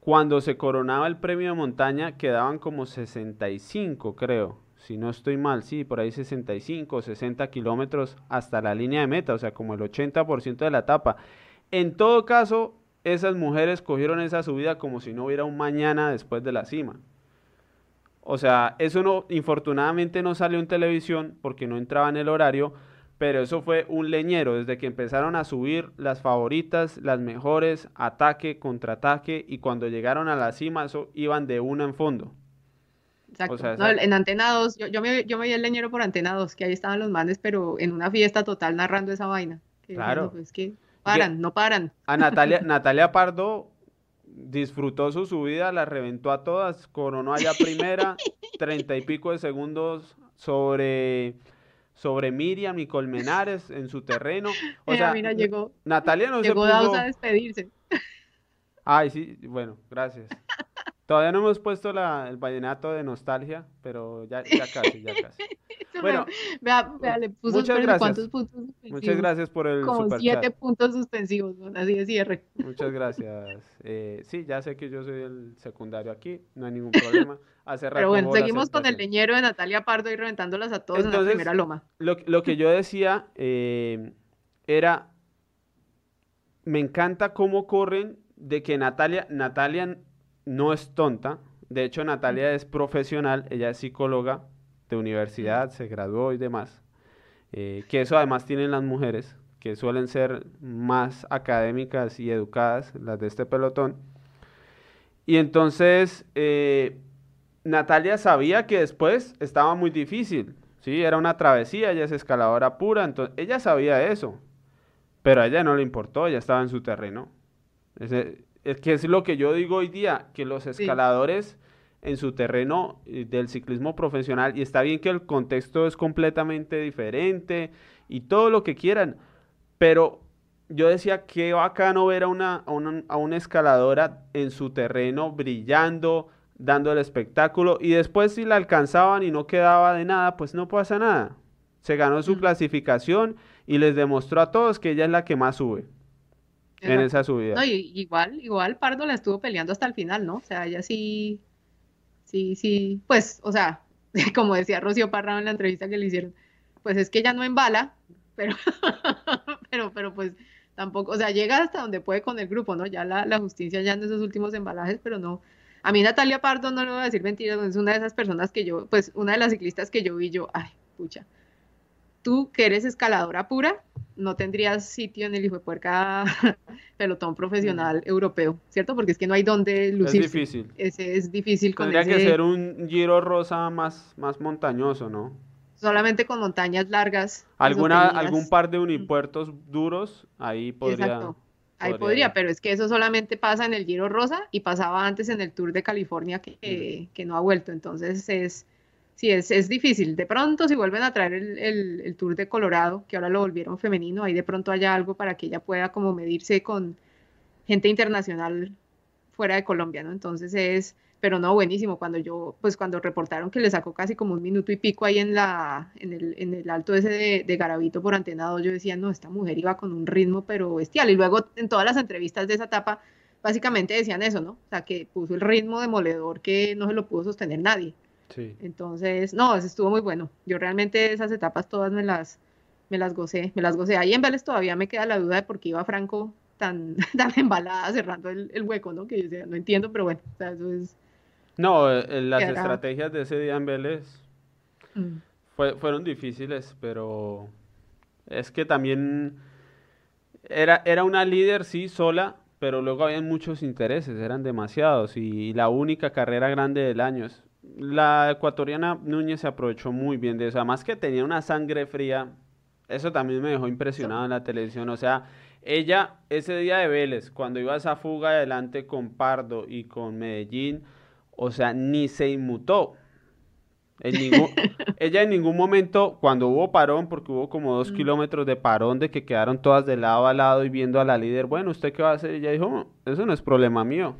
A: Cuando se coronaba el premio de montaña quedaban como 65, creo. Si no estoy mal, sí, por ahí 65, 60 kilómetros hasta la línea de meta, o sea, como el 80% de la etapa. En todo caso, esas mujeres cogieron esa subida como si no hubiera un mañana después de la cima. O sea, eso no, infortunadamente no salió en televisión porque no entraba en el horario, pero eso fue un leñero desde que empezaron a subir las favoritas, las mejores, ataque, contraataque, y cuando llegaron a la cima, eso iban de una en fondo.
B: Exacto. en Antena 2, yo, me, yo me vi el leñero por Antena 2, que ahí estaban los manes, pero en una fiesta total narrando esa vaina.
A: claro.
B: Pues, que paran, no paran.
A: A Natalia, Natalia Pardo disfrutó su subida, la reventó a todas, coronó allá primera, treinta y pico de segundos sobre sobre Miriam y Colmenares en su terreno. O sea,
B: mira, llegó,
A: Natalia no
B: llegó
A: se puso...
B: a despedirse.
A: Ay, sí, bueno, gracias. Todavía no hemos puesto el vallenato de nostalgia, pero ya, ya casi, ya casi.
B: Bueno, vea, vea, le puso
A: muchas gracias.
B: cuántos puntos suspensivos.
A: Muchas gracias por el
B: Como
A: super
B: siete
A: chat.
B: puntos suspensivos, ¿no? así de cierre.
A: Muchas gracias. Eh, sí, ya sé que yo soy el secundario aquí, no hay ningún problema. Hace
B: Pero bueno, seguimos con el leñero de Natalia Pardo y reventándolas a todos en la
A: Entonces,
B: primera loma.
A: Lo, lo que yo decía eh, era, me encanta cómo corren de que Natalia, Natalia no es tonta, de hecho Natalia es profesional, ella es psicóloga de universidad, se graduó y demás, eh, que eso además tienen las mujeres, que suelen ser más académicas y educadas, las de este pelotón. Y entonces eh, Natalia sabía que después estaba muy difícil, ¿sí? Era una travesía, ella es escaladora pura, entonces ella sabía eso, pero a ella no le importó, ella estaba en su terreno. Es que es lo que yo digo hoy día, que los escaladores en su terreno eh, del ciclismo profesional, y está bien que el contexto es completamente diferente y todo lo que quieran, pero yo decía qué bacano ver a una, a una, a una escaladora en su terreno brillando, dando el espectáculo, y después si la alcanzaban y no quedaba de nada, pues no pasa nada. Se ganó su
B: Mm.
A: clasificación y les demostró a todos que ella es la que más sube en esa subida.
B: No, y- igual, igual Pardo la estuvo peleando hasta el final, ¿no? O sea, ella sí, sí, sí, pues, o sea, como decía Rocío Parra en la entrevista que le hicieron, pues es que ella no embala, pero, pero, pero pues tampoco, o sea, llega hasta donde puede con el grupo, ¿no? Ya la, la justicia ya en esos últimos embalajes, pero no. A mí Natalia Pardo, no le voy a decir mentiras, es una de esas personas que yo, pues, una de las ciclistas que yo vi, yo, ay, pucha, tú que eres escaladora pura, no tendrías sitio en el hijo de puerca pelotón profesional europeo, ¿cierto? Porque es que no hay donde
A: Es
B: lucirse.
A: difícil.
B: Ese es difícil con
A: Tendría que
B: ese,
A: ser un giro rosa más, más montañoso, ¿no?
B: solamente con montañas largas.
A: Alguna, algún par de unipuertos duros, ahí podría.
B: Exacto. Ahí
A: podría
B: pero es que eso solamente pasa en el Giro Rosa y pasaba antes en el Tour de California que,
A: Mm.
B: que no ha vuelto. Entonces es, sí, es, es difícil. De pronto, si vuelven a traer el, el- Tour de Colorado, que ahora lo volvieron femenino, ahí de pronto haya algo para que ella pueda como medirse con gente internacional fuera de Colombia, ¿no? Entonces es, pero no, buenísimo. Cuando yo, pues cuando reportaron que le sacó casi como un minuto y pico ahí en la, en el, en el alto ese de, de Garavito por Antenado, yo decía, no, esta mujer iba con un ritmo pero bestial. Y luego en todas las entrevistas de esa etapa, básicamente decían eso, ¿no? O sea, que puso el ritmo demoledor que no se lo pudo sostener nadie.
A: Sí.
B: Entonces, no, eso estuvo muy bueno. Yo realmente esas etapas todas me las, me las gocé, me las gocé. Ahí en Vélez todavía me queda la duda de por qué iba Franco tan, tan embalada cerrando el, el hueco, ¿no? Que yo decía, no entiendo, pero bueno, o sea, eso es...
A: No, eh, eh, las
B: Era-
A: estrategias de ese día en Vélez
B: mm,
A: fue- fueron difíciles, pero es que también era, era una líder, sí, sola, pero luego habían muchos intereses, eran demasiados, y la única carrera grande del año. es- La ecuatoriana Núñez se aprovechó muy bien de eso, además que tenía una sangre fría, eso también me dejó impresionado en la televisión, o sea, ella ese día de Vélez, cuando iba a esa fuga adelante con Pardo y con Medellín, o sea, ni se inmutó. En ningún, ella en ningún momento, cuando hubo parón, porque hubo como dos
B: Mm.
A: kilómetros de parón de que quedaron todas de lado a lado y viendo a la líder, bueno, ¿usted qué va a hacer? Y ella dijo, "No, eso no es problema mío.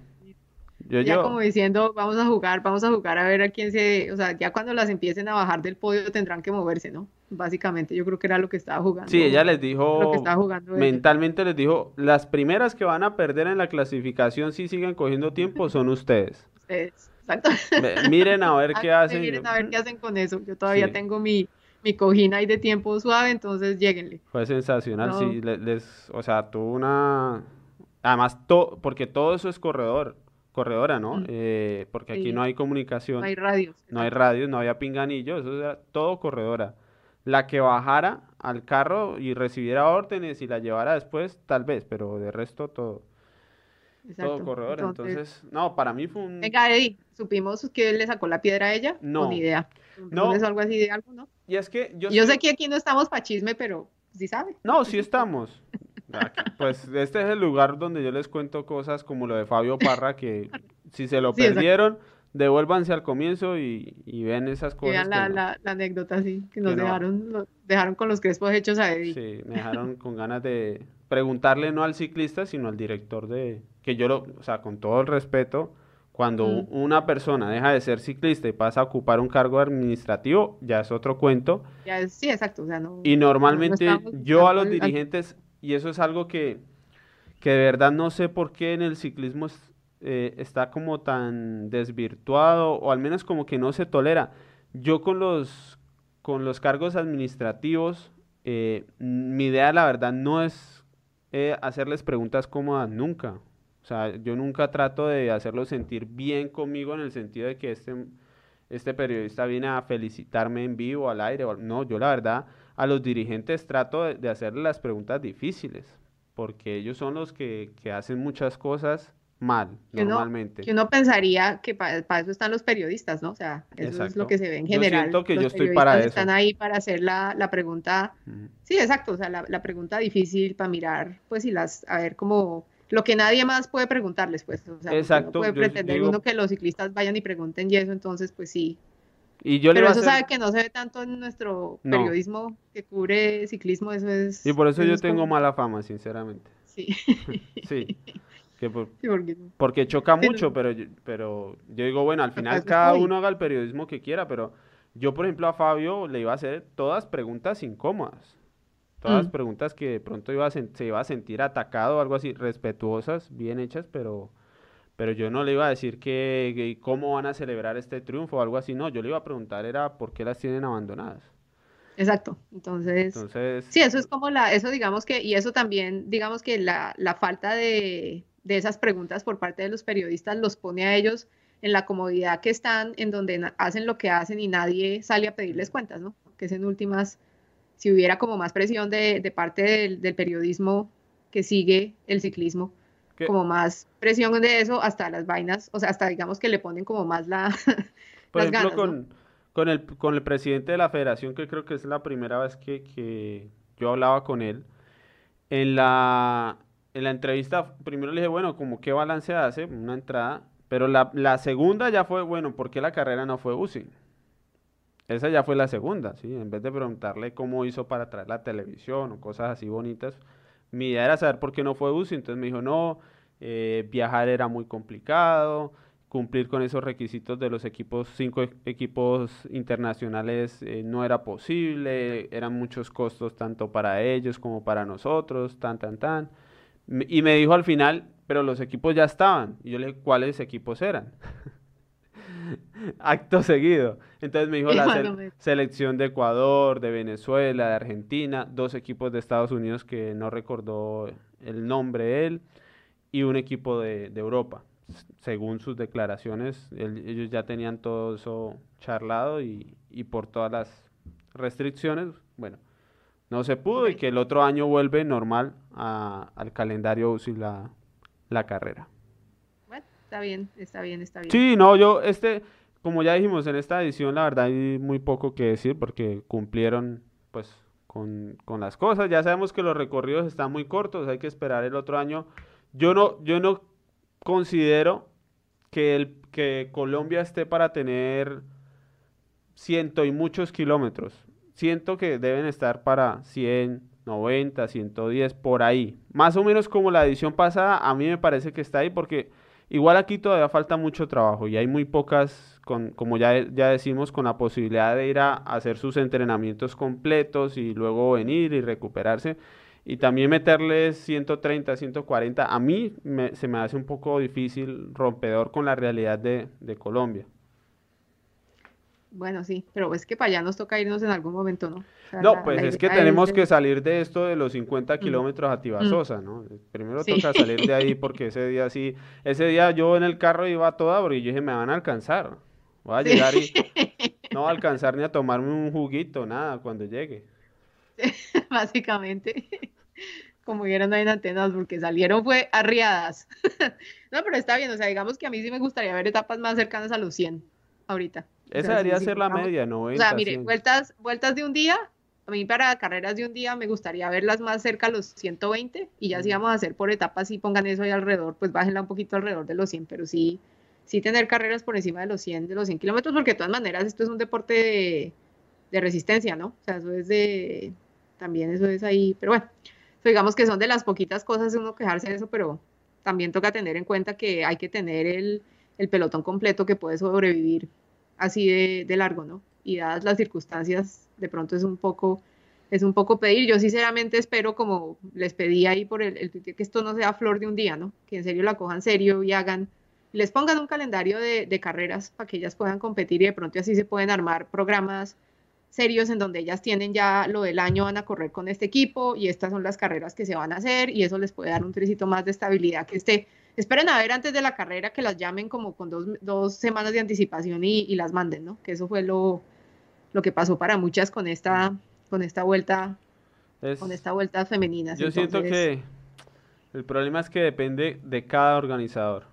A: Yo
B: Ya como diciendo, vamos a jugar, vamos a jugar a ver a quién se, o sea, ya cuando las empiecen a bajar del podio tendrán que moverse, ¿no? Básicamente, yo creo que era lo que estaba jugando.
A: Sí, ella les
B: lo que
A: dijo,
B: estaba jugando
A: mentalmente les dijo, las primeras que van a perder en la clasificación si siguen cogiendo tiempo son ustedes.
B: Ustedes, exacto.
A: Miren a ver
B: Ah,
A: qué hacen.
B: Miren a ver qué hacen con eso. Yo todavía
A: Sí.
B: tengo mi, mi cojín ahí de tiempo suave, entonces lléguenle.
A: Fue sensacional,
B: No.
A: sí, le- les, o sea, tuvo una, además, to- porque todo eso es corredor, corredora, ¿no?
B: Mm.
A: Eh, porque aquí
B: Sí.
A: no hay comunicación,
B: No hay radios.
A: no hay radios, no había pinganillos, eso era todo corredora. La que bajara al carro y recibiera órdenes y la llevara después, tal vez, pero de resto todo, todo corredora.
B: Entonces,
A: Entonces, no, para mí fue un...
B: venga, Eddie, ¿supimos que le sacó la piedra a ella?
A: No.
B: Ni idea. ¿Un
A: No.
B: o algo así de algo, no?
A: Y es que yo
B: sé que aquí no estamos para chisme, pero sí sabe.
A: No, sí estamos. Aquí, Pues este es el lugar donde yo les cuento cosas como lo de Fabio Parra, que si se lo
B: Sí, exacto.
A: perdieron, devuélvanse al comienzo y, y ven esas cosas.
B: la, la, anécdota, sí, que nos dejaron, dejaron con los crespos hechos a Eddie.
A: Sí, me dejaron con ganas de preguntarle no al ciclista, sino al director de, que yo lo, o sea, con todo el respeto, cuando mm. una persona deja de ser ciclista y pasa a ocupar un cargo administrativo, ya es otro cuento.
B: Ya sí, exacto.
A: y normalmente yo a los dirigentes, y eso es algo que, que de verdad no sé por qué en el ciclismo eh, está como tan desvirtuado, o al menos como que no se tolera. Yo con los, con los cargos administrativos, eh, mi idea la verdad no es eh, hacerles preguntas cómodas nunca. O sea, yo nunca trato de hacerlo sentir bien conmigo en el sentido de que este, este periodista viene a felicitarme en vivo, al aire. No, yo la verdad a los dirigentes trato de, hacerles las preguntas difíciles, porque ellos son los que, que hacen muchas cosas mal, normalmente.
B: que uno pensaría que para eso están los periodistas, ¿no? O sea, eso es lo que se ve en general.
A: Yo siento que yo estoy para eso.
B: Están ahí para hacer la, la pregunta, sí, exacto, o sea, la, la, pregunta difícil para mirar, pues, y las, a ver cómo lo que nadie más puede preguntarles, pues. O sea,
A: Exacto.
B: No puede pretender uno que los ciclistas vayan y pregunten y eso, entonces, pues sí.
A: Y yo
B: Pero eso sabe que no se ve tanto en nuestro periodismo que cubre ciclismo, eso es...
A: Y por eso, yo tengo mala fama, sinceramente.
B: Sí.
A: sí. porque, choca mucho, pero, pero yo digo, bueno, al final cada uno haga el periodismo que quiera, pero yo, por ejemplo, a Fabio le iba a hacer todas preguntas incómodas. Todas mm. preguntas que de pronto iba se iba a sentir atacado o algo así, respetuosas, bien hechas, pero, pero yo no le iba a decir que, cómo van a celebrar este triunfo o algo así, no, yo le iba a preguntar era por qué las tienen abandonadas.
B: Exacto, entonces, entonces sí, eso es como la, eso digamos que, y eso también, digamos que la, la falta de, de esas preguntas por parte de los periodistas los pone a ellos en la comodidad que están, en donde hacen lo que hacen y nadie sale a pedirles cuentas, ¿no? Que es en últimas si hubiera como más presión de, de parte del, periodismo que sigue el ciclismo, como más presión de eso, hasta las vainas, o sea, hasta digamos que le ponen como más la...
A: Por ejemplo, con, con, el, con el presidente de la federación, que creo que es la primera vez que, que yo hablaba con él, en la, en la entrevista, primero le dije, bueno, como qué balance hace, una entrada, pero la, la segunda ya fue, bueno, ¿por qué la carrera no fue UCI? Esa ya fue la segunda, ¿sí? En vez de preguntarle cómo hizo para traer la televisión o cosas así bonitas, mi idea era saber por qué no fue UCI. Entonces me dijo, no, eh, viajar era muy complicado, cumplir con esos requisitos de los equipos, cinco e-, equipos internacionales eh, no era posible, eran muchos costos tanto para ellos como para nosotros, tan, tan, tan. Y me dijo al final, pero los equipos ya estaban. Y yo le dije, ¿cuáles equipos eran? acto seguido. Entonces me dijo la selección de Ecuador, de Venezuela, de Argentina, dos equipos de Estados Unidos que no recordó el nombre él y un equipo de, Europa. Según sus declaraciones, ellos ya tenían todo eso charlado y, por todas las restricciones, bueno, no se pudo y que el otro año vuelve normal al calendario UCI la, la carrera
B: está bien, está bien, está bien.
A: Sí, no, yo, este, como ya dijimos en esta edición, la verdad hay muy poco que decir porque cumplieron, pues, con, las cosas. Ya sabemos que los recorridos están muy cortos, hay que esperar el otro año. Yo no, yo no considero que, el, que Colombia esté para tener ciento y muchos kilómetros. Siento que deben estar para 100, 90, 110, por ahí. Más o menos como la edición pasada, a mí me parece que está ahí porque Igual aquí todavía falta mucho trabajo y hay muy pocas, como ya, ya decimos, con la posibilidad de ir a hacer sus entrenamientos completos y luego venir y recuperarse. Y también meterles 130, 140, a mí se me hace un poco difícil, rompedor con la realidad de, de Colombia.
B: Bueno, sí, pero es que para allá nos toca irnos en algún momento, ¿no?
A: no, pues es que tenemos que salir de esto de los 50 kilómetros a Tibasosa, ¿no? Primero toca salir de ahí porque ese día sí, ese día yo en el carro iba a toda porque yo dije, me van a alcanzar. Voy a llegar y no va a alcanzar ni a tomarme un juguito, nada, cuando llegue.
B: Básicamente, como vieron ahí en antenas, porque salieron fue arriadas. no, pero está bien, o sea, digamos que a mí sí me gustaría ver etapas más cercanas a los 100 ahorita.
A: Esa debería ser la media, 90.
B: O sea, mire, vueltas, vueltas de un día, a mí para carreras de un día me gustaría verlas más cerca a los 120 y ya si vamos a hacer por etapas y pongan eso ahí alrededor, pues bájenla un poquito alrededor de los 100, pero sí, sí tener carreras por encima de los 100, de los 100 kilómetros, porque de todas maneras esto es un deporte de, de, resistencia, ¿no? O sea, eso es de, también eso es ahí, pero bueno, digamos que son de las poquitas cosas de uno quejarse de eso, pero también toca tener en cuenta que hay que tener el, el pelotón completo que puede sobrevivir así de, largo, ¿no? Y dadas las circunstancias, de pronto es un poco, es un poco pedir. Yo sinceramente espero, como les pedí ahí por el, el que esto no sea flor de un día, ¿no? Que en serio la cojan serio y hagan, les pongan un calendario de, de carreras para que ellas puedan competir y de pronto así se pueden armar programas serios en donde ellas tienen ya lo del año, van a correr con este equipo y estas son las carreras que se van a hacer y eso les puede dar un tricito más de estabilidad que esté. Esperen a ver antes de la carrera que las llamen como con dos, dos semanas de anticipación y, y, las manden, ¿no? Que eso fue lo, lo que pasó para muchas con esta, con esta vuelta, con esta vuelta femenina.
A: Yo siento que el problema es que depende de cada organizador.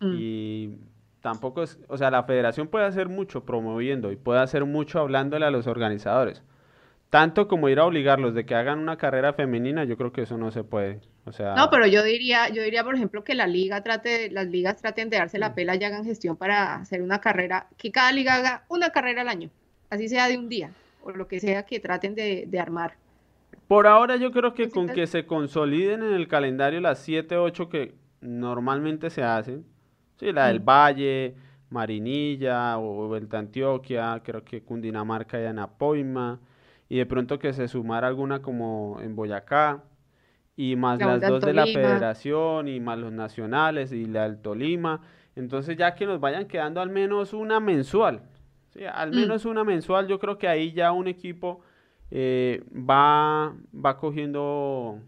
A: Mm. Y tampoco es, o sea, la federación puede hacer mucho promoviendo y puede hacer mucho hablándole a los organizadores. Tanto como ir a obligarlos de que hagan una carrera femenina, yo creo que eso no se puede. O sea...
B: No, pero yo diría, yo diría, por ejemplo, que la liga trate, las ligas traten de darse la mm. pela y hagan gestión para hacer una carrera, que cada liga haga una carrera al año, así sea de un día, o lo que sea que traten de, de armar.
A: Por ahora yo creo que con que se consoliden en el calendario las 7, 8 que normalmente se hacen, Sí, la del mm. Valle, Marinilla o Vuelta Antioquia, creo que Cundinamarca y Anapoima, y de pronto que se sumara alguna como en Boyacá, y más las dos de la federación, y más los nacionales, y la del Tolima, entonces ya que nos vayan quedando al menos una mensual, ¿sí? al mm. menos una mensual, yo creo que ahí ya un equipo eh, va, va cogiendo,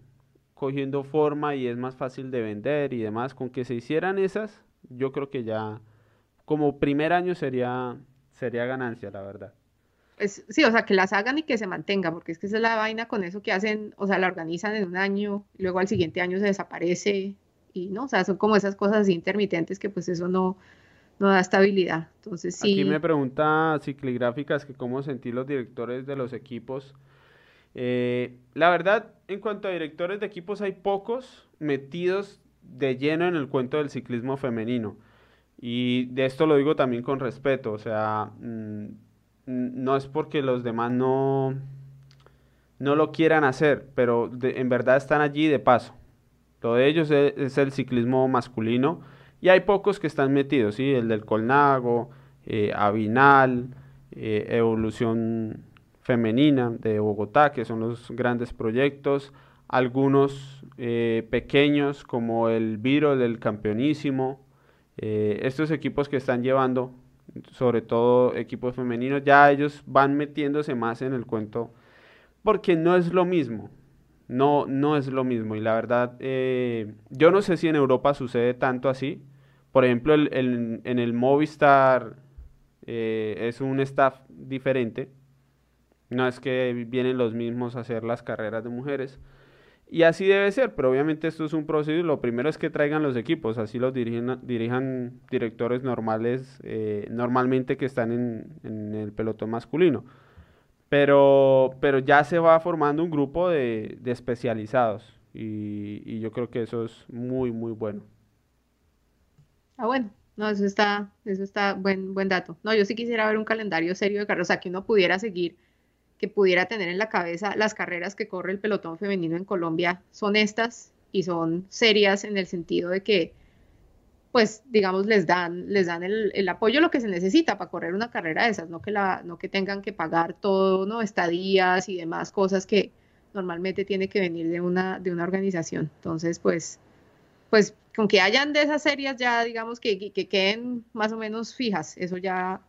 A: cogiendo forma y es más fácil de vender y demás, con que se hicieran esas, yo creo que ya como primer año sería, sería ganancia, la verdad.
B: Sí, o sea, que las hagan y que se mantenga, porque es que esa es la vaina con eso que hacen, o sea, la organizan en un año, luego al siguiente año se desaparece, y no, o sea, son como esas cosas intermitentes que pues eso no, no da estabilidad. Entonces sí.
A: Aquí me pregunta Cicligráficas que cómo sentí los directores de los equipos. Eh, la verdad, en cuanto a directores de equipos, hay pocos metidos de lleno en el cuento del ciclismo femenino. Y de esto lo digo también con respeto, o sea, mm, no es porque los demás no, no lo quieran hacer, pero en verdad están allí de paso. Lo de ellos es, el ciclismo masculino y hay pocos que están metidos, ¿sí? El del Colnago, eh, Avinal, eh, Evolución Femenina de Bogotá, que son los grandes proyectos, algunos eh, pequeños como el Viro del Campeonísimo, estos equipos que están llevando, sobre todo equipos femeninos, ya ellos van metiéndose más en el cuento porque no es lo mismo, no, no es lo mismo. Y la verdad, eh, yo no sé si en Europa sucede tanto así, por ejemplo, en el Movistar es un staff diferente, no es que vienen los mismos a hacer las carreras de mujeres, y así debe ser, pero obviamente esto es un proceso. Lo primero es que traigan los equipos, así los dirigen, dirijan directores normales, eh, normalmente que están en, el pelotón masculino. Pero, pero ya se va formando un grupo de, especializados y, yo creo que eso es muy, muy bueno.
B: Ah, bueno, no, eso está, eso está buen, buen dato. No, yo sí quisiera ver un calendario serio de carreras, o sea, que uno pudiera seguir que pudiera tener en la cabeza las carreras que corre el pelotón femenino en Colombia son estas y son serias en el sentido de que pues digamos les dan les dan el, apoyo lo que se necesita para correr una carrera de esas no que la no que tengan que pagar todo no estadías y demás cosas que normalmente tiene que venir de una de una organización. Entonces pues pues con que hayan de esas series ya digamos que, que queden más o menos fijas eso ya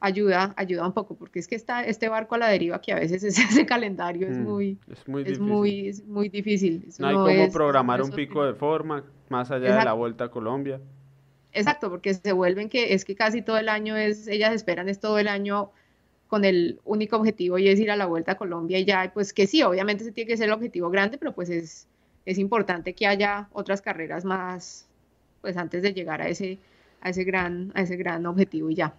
B: ayuda, ayuda un poco, porque es que está este barco a la deriva que a veces ese calendario es mm, muy, es muy difícil. Muy, muy difícil.
A: no hay como programar un pico de forma más allá de la vuelta a Colombia.
B: Exacto, porque se vuelven que es que casi todo el año es, ellas esperan es todo el año con el único objetivo y es ir a la vuelta a Colombia y ya, pues que sí, obviamente se tiene que ser el objetivo grande, pero pues es, es importante que haya otras carreras más, pues antes de llegar a ese, a ese gran, a ese gran objetivo y ya.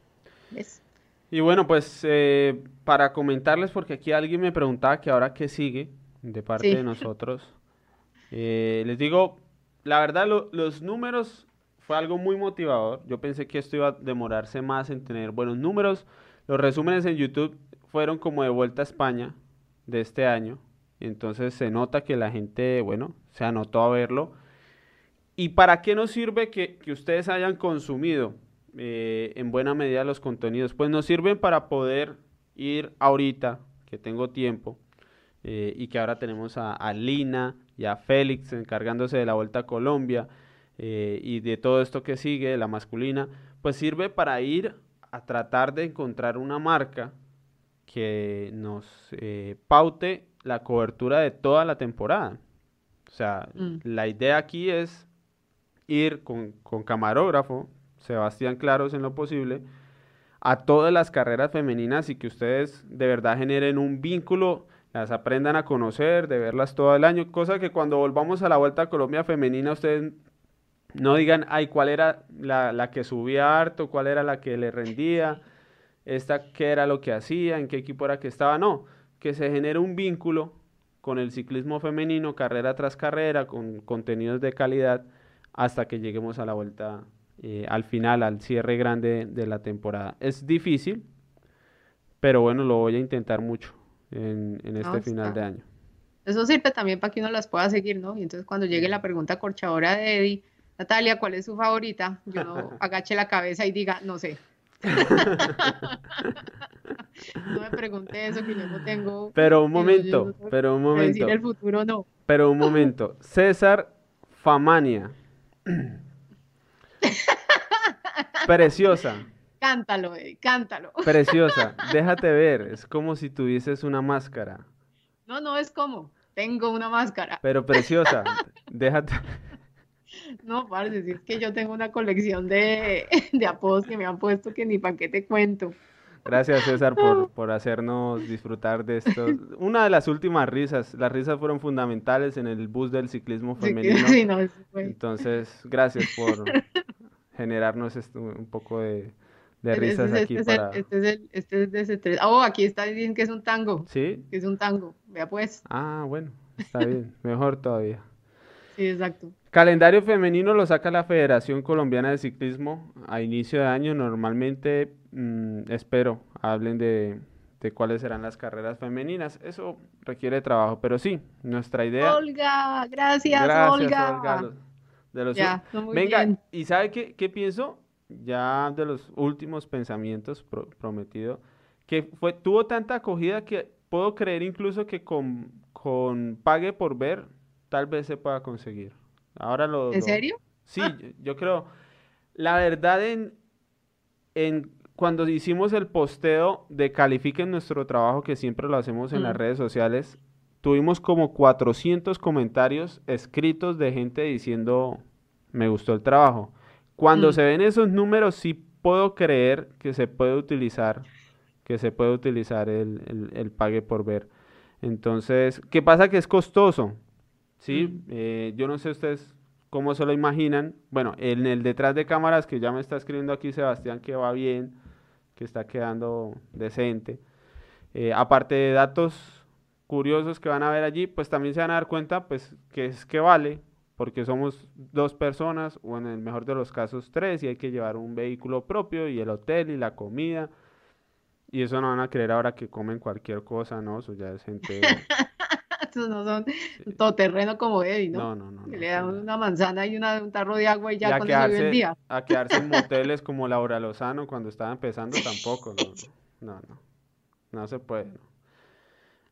B: ¿Ves?
A: Y bueno, pues eh, para comentarles, porque aquí alguien me preguntaba que ahora qué sigue de parte de nosotros, eh, les digo, la verdad los números fue algo muy motivador. Yo pensé que esto iba a demorarse más en tener buenos números. Los resúmenes en YouTube fueron como de vuelta a España de este año. Entonces se nota que la gente, bueno, se anotó a verlo. ¿Y para qué nos sirve que, ustedes hayan consumido eh, en buena medida los contenidos? Pues nos sirven para poder ir ahorita, que tengo tiempo, eh, y que ahora tenemos a, Lina y a Félix encargándose de la Vuelta a Colombia eh, y de todo esto que sigue, la masculina, pues sirve para ir a tratar de encontrar una marca que nos paute la cobertura de toda la temporada. O sea, mm. la idea aquí es ir con, con, camarógrafo, Sebastián Claros en lo posible, a todas las carreras femeninas y que ustedes de verdad generen un vínculo, las aprendan a conocer, de verlas todo el año, cosa que cuando volvamos a la Vuelta a Colombia femenina ustedes no digan, ay, cuál era la, la que subía harto, cuál era la que le rendía, esta qué era lo que hacía, en qué equipo era que estaba, no, que se genere un vínculo con el ciclismo femenino, carrera tras carrera, con contenidos de calidad, hasta que lleguemos a la vuelta, eh, al final, al cierre grande de la temporada. Es difícil, pero bueno, lo voy a intentar mucho en, este final de año.
B: Eso sirve también para que uno las pueda seguir, ¿no? Y entonces cuando llegue la pregunta corchadora de Eddie, Natalia, ¿cuál es su favorita? Yo no agache la cabeza y diga, no sé. no me pregunte eso que yo no tengo.
A: Pero un momento, pero un momento.
B: Decir el futuro no.
A: Pero un momento. César Famania. Preciosa.
B: Cántalo, eh, cántalo.
A: Preciosa. Déjate ver. Es como si tuvieses una máscara.
B: No, no es como. Tengo una máscara.
A: Pero preciosa. Déjate.
B: No, si es que yo tengo una colección de, apodos que me han puesto que ni para qué te cuento.
A: Gracias César por, por, hacernos disfrutar de esto. Una de las últimas risas, las risas fueron fundamentales en el bus del ciclismo femenino. Sí, no, Entonces, gracias por generarnos esto, un poco de, de risas aquí
B: este
A: para...
B: este, es el, este es de ese tres. Oh, aquí está diciendo que es un tango.
A: ¿Sí?
B: Que es un tango. Vea pues.
A: Ah, bueno, está bien. Mejor todavía.
B: Sí, exacto.
A: Calendario femenino lo saca la Federación Colombiana de Ciclismo a inicio de año. Normalmente, mm, espero, hablen de, cuáles serán las carreras femeninas. Eso requiere trabajo, pero sí, nuestra idea.
B: Olga, gracias, gracias Olga.
A: de los, Venga, ¿y sabe qué, qué, pienso? Ya de los últimos pensamientos prometido, que fue, tuvo tanta acogida que puedo creer incluso que con, con pague por ver, tal vez se pueda conseguir. Ahora lo...
B: ¿En serio?
A: Sí, yo, creo... La verdad, en, en cuando hicimos el posteo de califiquen nuestro trabajo, que siempre lo hacemos en las mm. redes sociales, tuvimos como 400 comentarios escritos de gente diciendo, me gustó el trabajo. Cuando mm. se ven esos números, sí puedo creer que se puede utilizar, que se puede utilizar el, el, el pague por ver. Entonces, ¿qué pasa? Que es costoso. ¿Sí? Eh, yo no sé ustedes cómo se lo imaginan. Bueno, en el detrás de cámaras que ya me está escribiendo aquí Sebastián que va bien, que está quedando decente. Eh, aparte de datos curiosos que van a ver allí, pues también se van a dar cuenta pues que es que vale, porque somos dos personas o en el mejor de los casos tres y hay que llevar un vehículo propio y el hotel y la comida. Y eso no van a creer ahora que comen cualquier cosa, ¿no? Eso ya es gente
B: no son todo terreno como Eddie, ¿no? No, no, no. le dan una manzana y un tarro de agua y ya con eso vive el día.
A: A quedarse en moteles como Laura Lozano cuando estaba empezando tampoco, no, no, no, no se puede.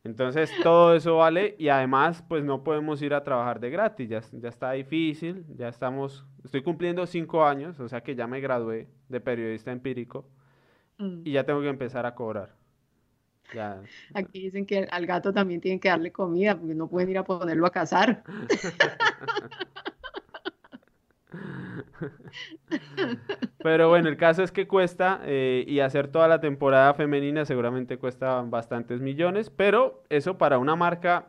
A: Entonces todo eso vale y además pues no podemos ir a trabajar de gratis, ya, ya está difícil, ya estamos, estoy cumpliendo cinco años, o sea que ya me gradué de periodista empírico mm. y ya tengo que empezar a cobrar.
B: Aquí dicen que al gato también tienen que darle comida porque no pueden ir a ponerlo a cazar.
A: Pero bueno, el caso es que cuesta eh, y hacer toda la temporada femenina seguramente cuesta bastantes millones, pero eso para una marca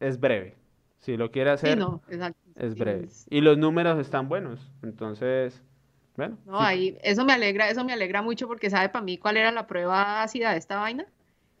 A: es breve. Si lo quiere hacer, es breve. Y los números están buenos, entonces, bueno.
B: No, ahí, eso me alegra, eso me alegra mucho porque sabe para mí cuál era la prueba ácida de esta vaina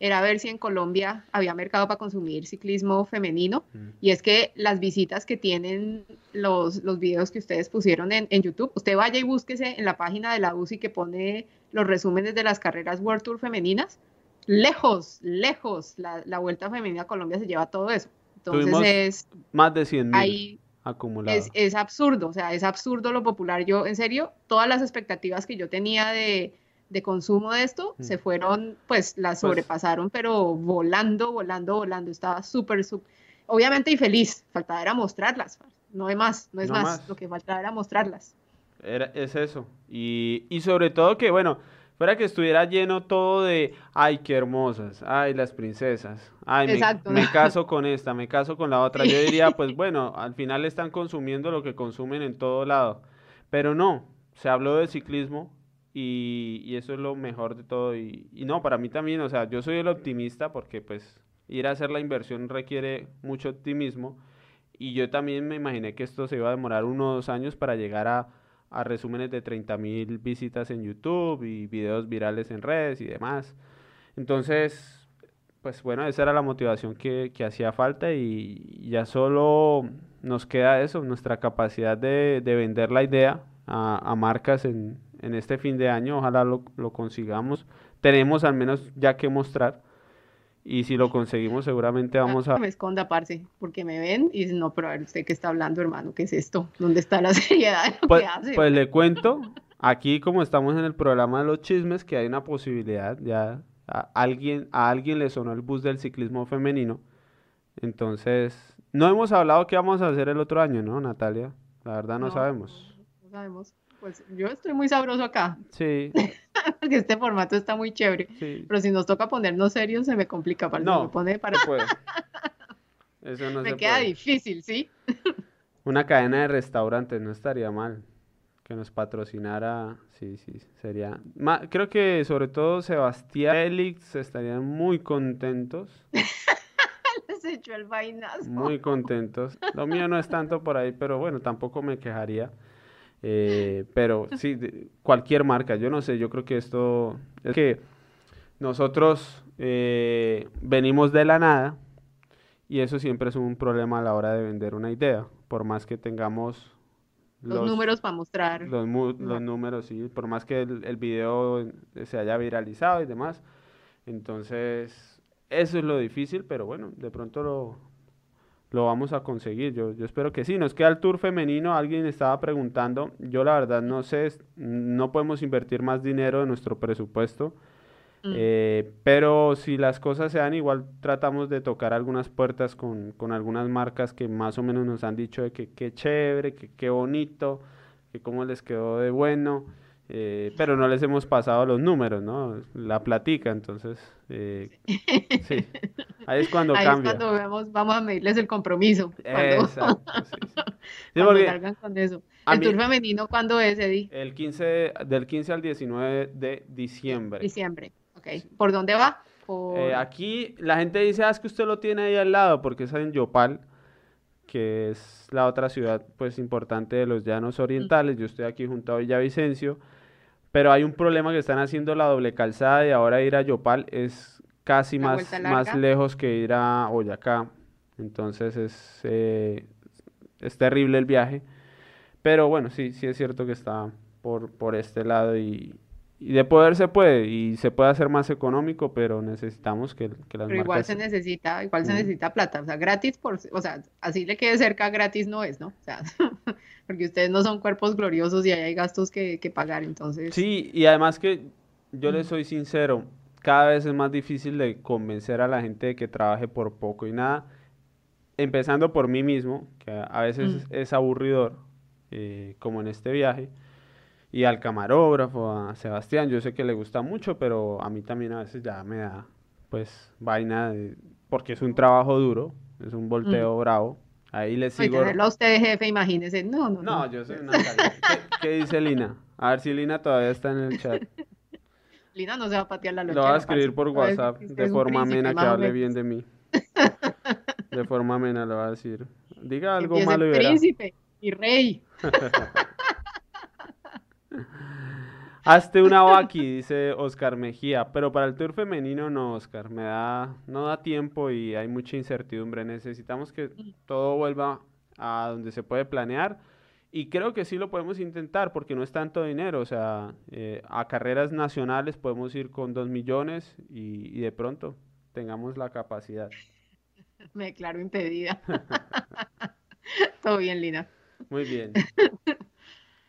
B: era ver si en Colombia había mercado para consumir ciclismo femenino. Mm. Y es que las visitas que tienen los, los videos que ustedes pusieron en, en, YouTube, usted vaya y búsquese en la página de la UCI que pone los resúmenes de las carreras World Tour femeninas. Lejos, lejos, la, la Vuelta Femenina a Colombia se lleva todo eso. Entonces es...
A: Más de 100 mil acumulados.
B: Es, es absurdo, o sea, es absurdo lo popular. Yo, en serio, todas las expectativas que yo tenía de de consumo de esto, se mm. fueron, pues las pues sobrepasaron, pero volando, volando, volando. Estaba súper, súper, obviamente y feliz. Faltaba era mostrarlas, no hay más, no es más. Lo que faltaba era mostrarlas.
A: Era, es eso. Y, y sobre todo que, bueno, fuera que estuviera lleno todo de, ay, qué hermosas, ay, las princesas, ay, me, caso con esta, me caso con la otra. Yo diría, pues bueno, al final están consumiendo lo que consumen en todo lado. Pero no, se habló de ciclismo, y, eso es lo mejor de todo. Y, no, para mí también, o sea, yo soy el optimista porque pues ir a hacer la inversión requiere mucho optimismo. Y yo también me imaginé que esto se iba a demorar unos años para llegar a, a resúmenes de 30 mil visitas en YouTube y videos virales en redes y demás. Entonces, pues bueno, esa era la motivación que, que hacía falta y ya solo nos queda eso, nuestra capacidad de, de vender la idea a, a marcas en, en este fin de año, ojalá lo, consigamos. Tenemos al menos ya que mostrar. Y si lo conseguimos, seguramente vamos a.
B: me esconda, parce, porque me ven y dicen, no, pero a ver, usted qué está hablando, hermano, ¿qué es esto? ¿Dónde está la seriedad de lo
A: pues,
B: que hace?
A: Pues le cuento, aquí como estamos en el programa de los chismes, que hay una posibilidad, ya a alguien, a alguien le sonó el bus del ciclismo femenino. Entonces, no hemos hablado qué vamos a hacer el otro año, ¿no, Natalia? La verdad no, sabemos.
B: No sabemos. Pues yo estoy muy sabroso acá.
A: Sí.
B: Porque este formato está muy chévere. Pero si nos toca ponernos serios, se me complica. Para
A: no,
B: me pone para...
A: puede. Eso no
B: me queda difícil, ¿sí?
A: Una cadena de restaurantes no estaría mal. Que nos patrocinara. Sí, sí, sería. Creo que sobre todo Sebastián Félix estarían muy contentos.
B: Les echó el vainazo.
A: Muy contentos. Lo mío no es tanto por ahí, pero bueno, tampoco me quejaría. Eh, pero sí, cualquier marca, yo no sé, yo creo que esto es que nosotros eh, venimos de la nada y eso siempre es un problema a la hora de vender una idea, por más que tengamos
B: los, números para mostrar.
A: Los, números, sí, por más que el, el, video se haya viralizado y demás. Entonces, eso es lo difícil, pero bueno, de pronto lo, lo vamos a conseguir. Yo, yo espero que sí. Nos queda el tour femenino. Alguien estaba preguntando. Yo la verdad no sé, no podemos invertir más dinero en nuestro presupuesto. Mm. Eh, pero si las cosas se dan, igual tratamos de tocar algunas puertas con, con, algunas marcas que más o menos nos han dicho de que qué chévere, que qué bonito, que cómo les quedó de bueno. Eh, pero no les hemos pasado los números, ¿no? La platica, entonces, eh, sí. Ahí es cuando
B: Ahí
A: cambia.
B: Es cuando vemos, vamos a medirles el compromiso.
A: Exacto, sí,
B: salgan con eso. ¿El tour femenino cuándo es, Eddie?
A: El 15, del 15 al 19 de diciembre.
B: Diciembre, ok. ¿Por dónde va?
A: Eh, aquí la gente dice, ah, es que usted lo tiene ahí al lado, porque es en Yopal que es la otra ciudad pues importante de los llanos orientales. Yo estoy aquí junto a Villavicencio, pero hay un problema que están haciendo la doble calzada y ahora ir a Yopal es casi más, más lejos que ir a Boyacá. Entonces es, eh, es terrible el viaje. Pero bueno, sí, sí es cierto que está por, por este lado y, y de poder se puede y se puede hacer más económico, pero necesitamos que, que las
B: pero igual se necesita, igual se necesita plata, o sea, gratis por, o sea, así le quede cerca, gratis no es, ¿no? O sea, porque ustedes no son cuerpos gloriosos y ahí hay gastos que, que pagar, entonces.
A: Sí, y además que yo les soy sincero, cada vez es más difícil de convencer a la gente de que trabaje por poco y nada, empezando por mí mismo, que a veces es aburridor, eh, como en este viaje y al camarógrafo, a Sebastián, yo sé que le gusta mucho, pero a mí también a veces ya me da pues vaina, porque es un trabajo duro, es un volteo bravo. Ahí le sigo.
B: a usted jefe, imagínese. No, no,
A: no. No, yo soy una ¿Qué, dice Lina? A ver si Lina todavía está en el chat.
B: Lina no se va a patear la
A: noche. Lo va a escribir por WhatsApp de forma amena que hable bien de mí. De forma amena lo va a decir. Diga algo malo y
B: verá. príncipe y rey.
A: Hazte una vaqui, dice Oscar Mejía, pero para el tour femenino no, Oscar, me da, no da tiempo y hay mucha incertidumbre. Necesitamos que todo vuelva a donde se puede planear y creo que sí lo podemos intentar porque no es tanto dinero, o sea, eh, a carreras nacionales podemos ir con dos millones y, de pronto tengamos la capacidad.
B: Me declaro impedida. Todo bien, Lina.
A: Muy bien.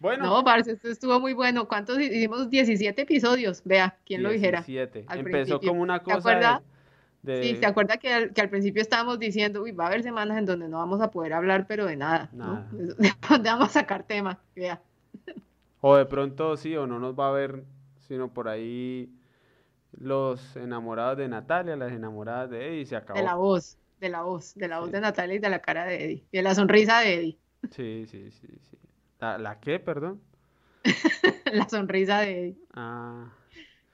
B: Bueno. No, parce, esto estuvo muy bueno. ¿Cuántos hicimos? 17 episodios. Vea, ¿quién lo dijera?
A: 17. Empezó como una cosa.
B: Sí, ¿se acuerda que al, que al, principio estábamos diciendo, uy, va a haber semanas en donde no vamos a poder hablar, pero de nada, nada. ¿no? ¿De dónde vamos a sacar tema? Vea.
A: O de pronto sí, o no nos va a ver, sino por ahí los enamorados de Natalia, las enamoradas de Eddie, se acabó.
B: De la voz, de la voz, de la voz de Natalia y de la cara de Eddie, y de la sonrisa de Eddie.
A: Sí, sí, sí, sí. ¿La, la qué, perdón?
B: la sonrisa de. Ah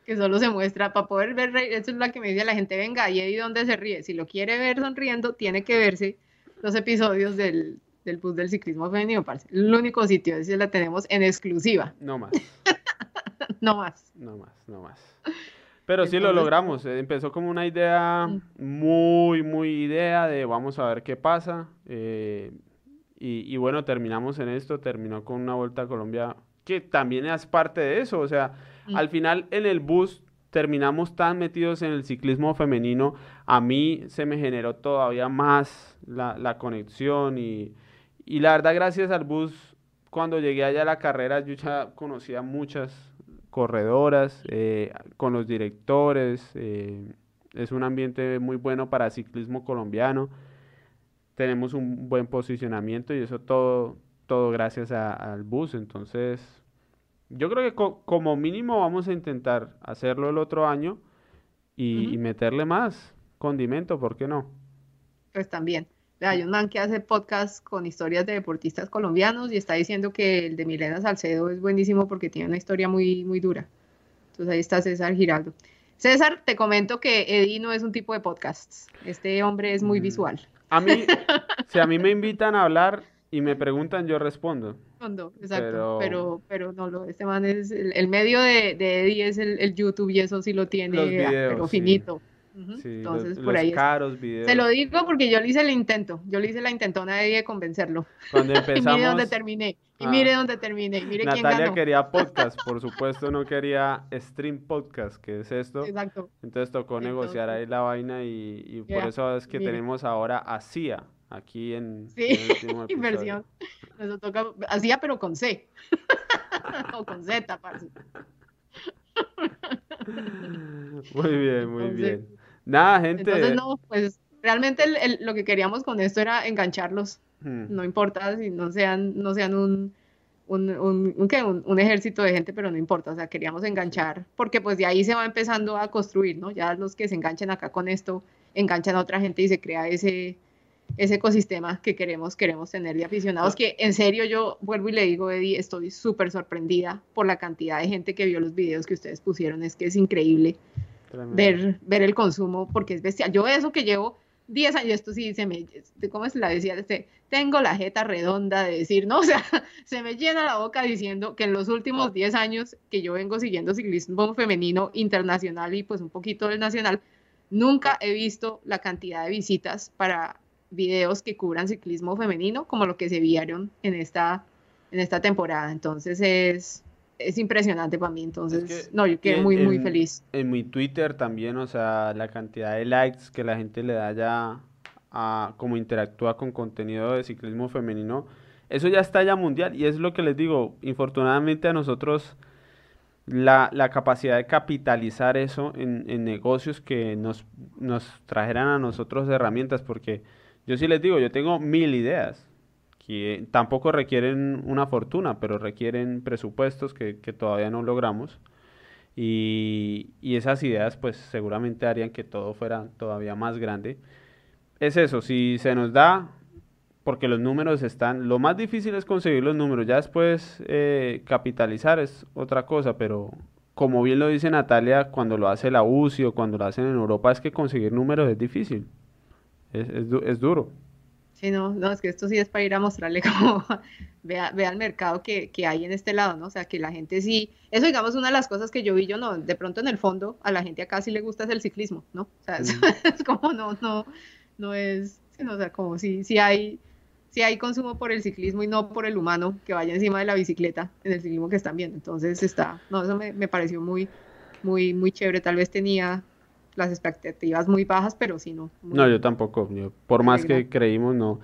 B: que solo se muestra para poder ver, eso es lo que me dice la gente, venga, y Eddie dónde se ríe, si lo quiere ver sonriendo, tiene que verse los episodios del, del bus del ciclismo femenino, parce. El único sitio, ese la tenemos en exclusiva.
A: No más.
B: no más.
A: No más, no más. Pero sí lo logramos, eh, empezó como una idea, mm. muy, muy idea de vamos a ver qué pasa. Eh, y, y, bueno, terminamos en esto, terminó con una vuelta a Colombia que también es parte de eso, o sea. Al final en el bus terminamos tan metidos en el ciclismo femenino, a mí se me generó todavía más la, conexión y, la verdad gracias al bus, cuando llegué allá a la carrera yo ya conocía muchas corredoras, eh, con los directores, eh, es un ambiente muy bueno para ciclismo colombiano, tenemos un buen posicionamiento y eso todo, todo gracias al bus, entonces yo creo que como mínimo vamos a intentar hacerlo el otro año y, meterle más condimento, ¿por qué no?
B: Pues también. Hay un man que hace podcast con historias de deportistas colombianos y está diciendo que el de Milena Salcedo es buenísimo porque tiene una historia muy, muy dura. Entonces ahí está César Giraldo. César, te comento que Eddie no es un tipo de podcasts. Este hombre es muy mm. visual.
A: A mí, si a mí me invitan a hablar, y me preguntan, yo respondo.
B: Exacto, pero, pero, no, lo, este man es, el, medio de, de, Eddie es el, YouTube y eso sí lo tiene, pero finito. Entonces, por ahí
A: caros videos.
B: Se lo digo porque yo le hice el intento, yo le hice la intentona de, de convencerlo.
A: Cuando empezamos...
B: y dónde terminé, y mire dónde terminé, mire
A: Natalia
B: quién ganó.
A: quería podcast, por supuesto no quería stream podcast, que es esto.
B: Exacto.
A: Entonces tocó negociar ahí la vaina y, y por eso es que tenemos ahora a CIA aquí en,
B: sí, inversión. Eso toca, hacía pero con C. o con Z, parce.
A: muy bien, muy bien. Nada, gente.
B: Entonces, no, pues realmente lo que queríamos con esto era engancharlos. Hmm. No importa si no sean, no sean un, un, un, un, un, ejército de gente, pero no importa, o sea, queríamos enganchar, porque pues de ahí se va empezando a construir, ¿no? Ya los que se enganchan acá con esto, enganchan a otra gente y se crea ese, ese ecosistema que queremos, queremos tener de aficionados, que en serio yo vuelvo y le digo, Eddie, estoy súper sorprendida por la cantidad de gente que vio los videos que ustedes pusieron, es que es increíble ver, ver el consumo, porque es bestial. Yo eso que llevo 10 años, esto sí se me, ¿cómo se la decía? Este, tengo la jeta redonda de decir, ¿no? O sea, se me llena la boca diciendo que en los últimos 10 años que yo vengo siguiendo ciclismo femenino internacional y pues un poquito del nacional, nunca he visto la cantidad de visitas para videos que cubran ciclismo femenino como lo que se vieron en esta, en esta temporada. Entonces es, es impresionante para mí. Entonces, no, yo quedé muy, muy feliz.
A: En mi Twitter también, o sea, la cantidad de likes que la gente le da ya a cómo interactúa con contenido de ciclismo femenino, eso ya está ya mundial y es lo que les digo, infortunadamente a nosotros la, la capacidad de capitalizar eso en, en negocios que nos, nos trajeran a nosotros herramientas, porque yo sí les digo, yo tengo mil ideas que tampoco requieren una fortuna, pero requieren presupuestos que, todavía no logramos. Y, esas ideas pues seguramente harían que todo fuera todavía más grande. Es eso, si se nos da, porque los números están, lo más difícil es conseguir los números, ya después eh, capitalizar es otra cosa, pero como bien lo dice Natalia, cuando lo hace la UCI o cuando lo hacen en Europa, es que conseguir números es difícil es, es, duro.
B: Sí, no, no, es que esto sí es para ir a mostrarle como vea, vea el mercado que, que, hay en este lado, ¿no? O sea, que la gente sí, eso digamos una de las cosas que yo vi, yo no, de pronto en el fondo a la gente acá sí le gusta es el ciclismo, ¿no? O sea, es, como no, no, no es, o sea, como si, si hay, si hay consumo por el ciclismo y no por el humano que vaya encima de la bicicleta en el ciclismo que están viendo. Entonces está, no, eso me, me pareció muy, muy, muy chévere. Tal vez tenía las expectativas muy bajas, pero sí no.
A: no, yo tampoco. por más que creímos, no,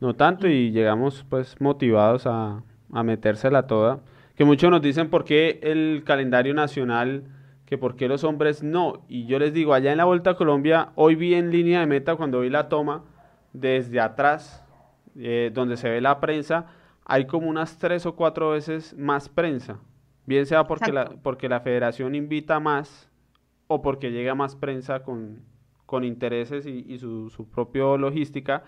A: no tanto y llegamos pues motivados a, a metérsela toda. Que muchos nos dicen por qué el calendario nacional, que por qué los hombres no. Y yo les digo, allá en la Vuelta a Colombia, hoy vi en línea de meta cuando vi la toma desde atrás, eh, donde se ve la prensa, hay como unas tres o cuatro veces más prensa. Bien sea porque la, porque la federación invita más o porque llega más prensa con, con intereses y, su, su propia logística.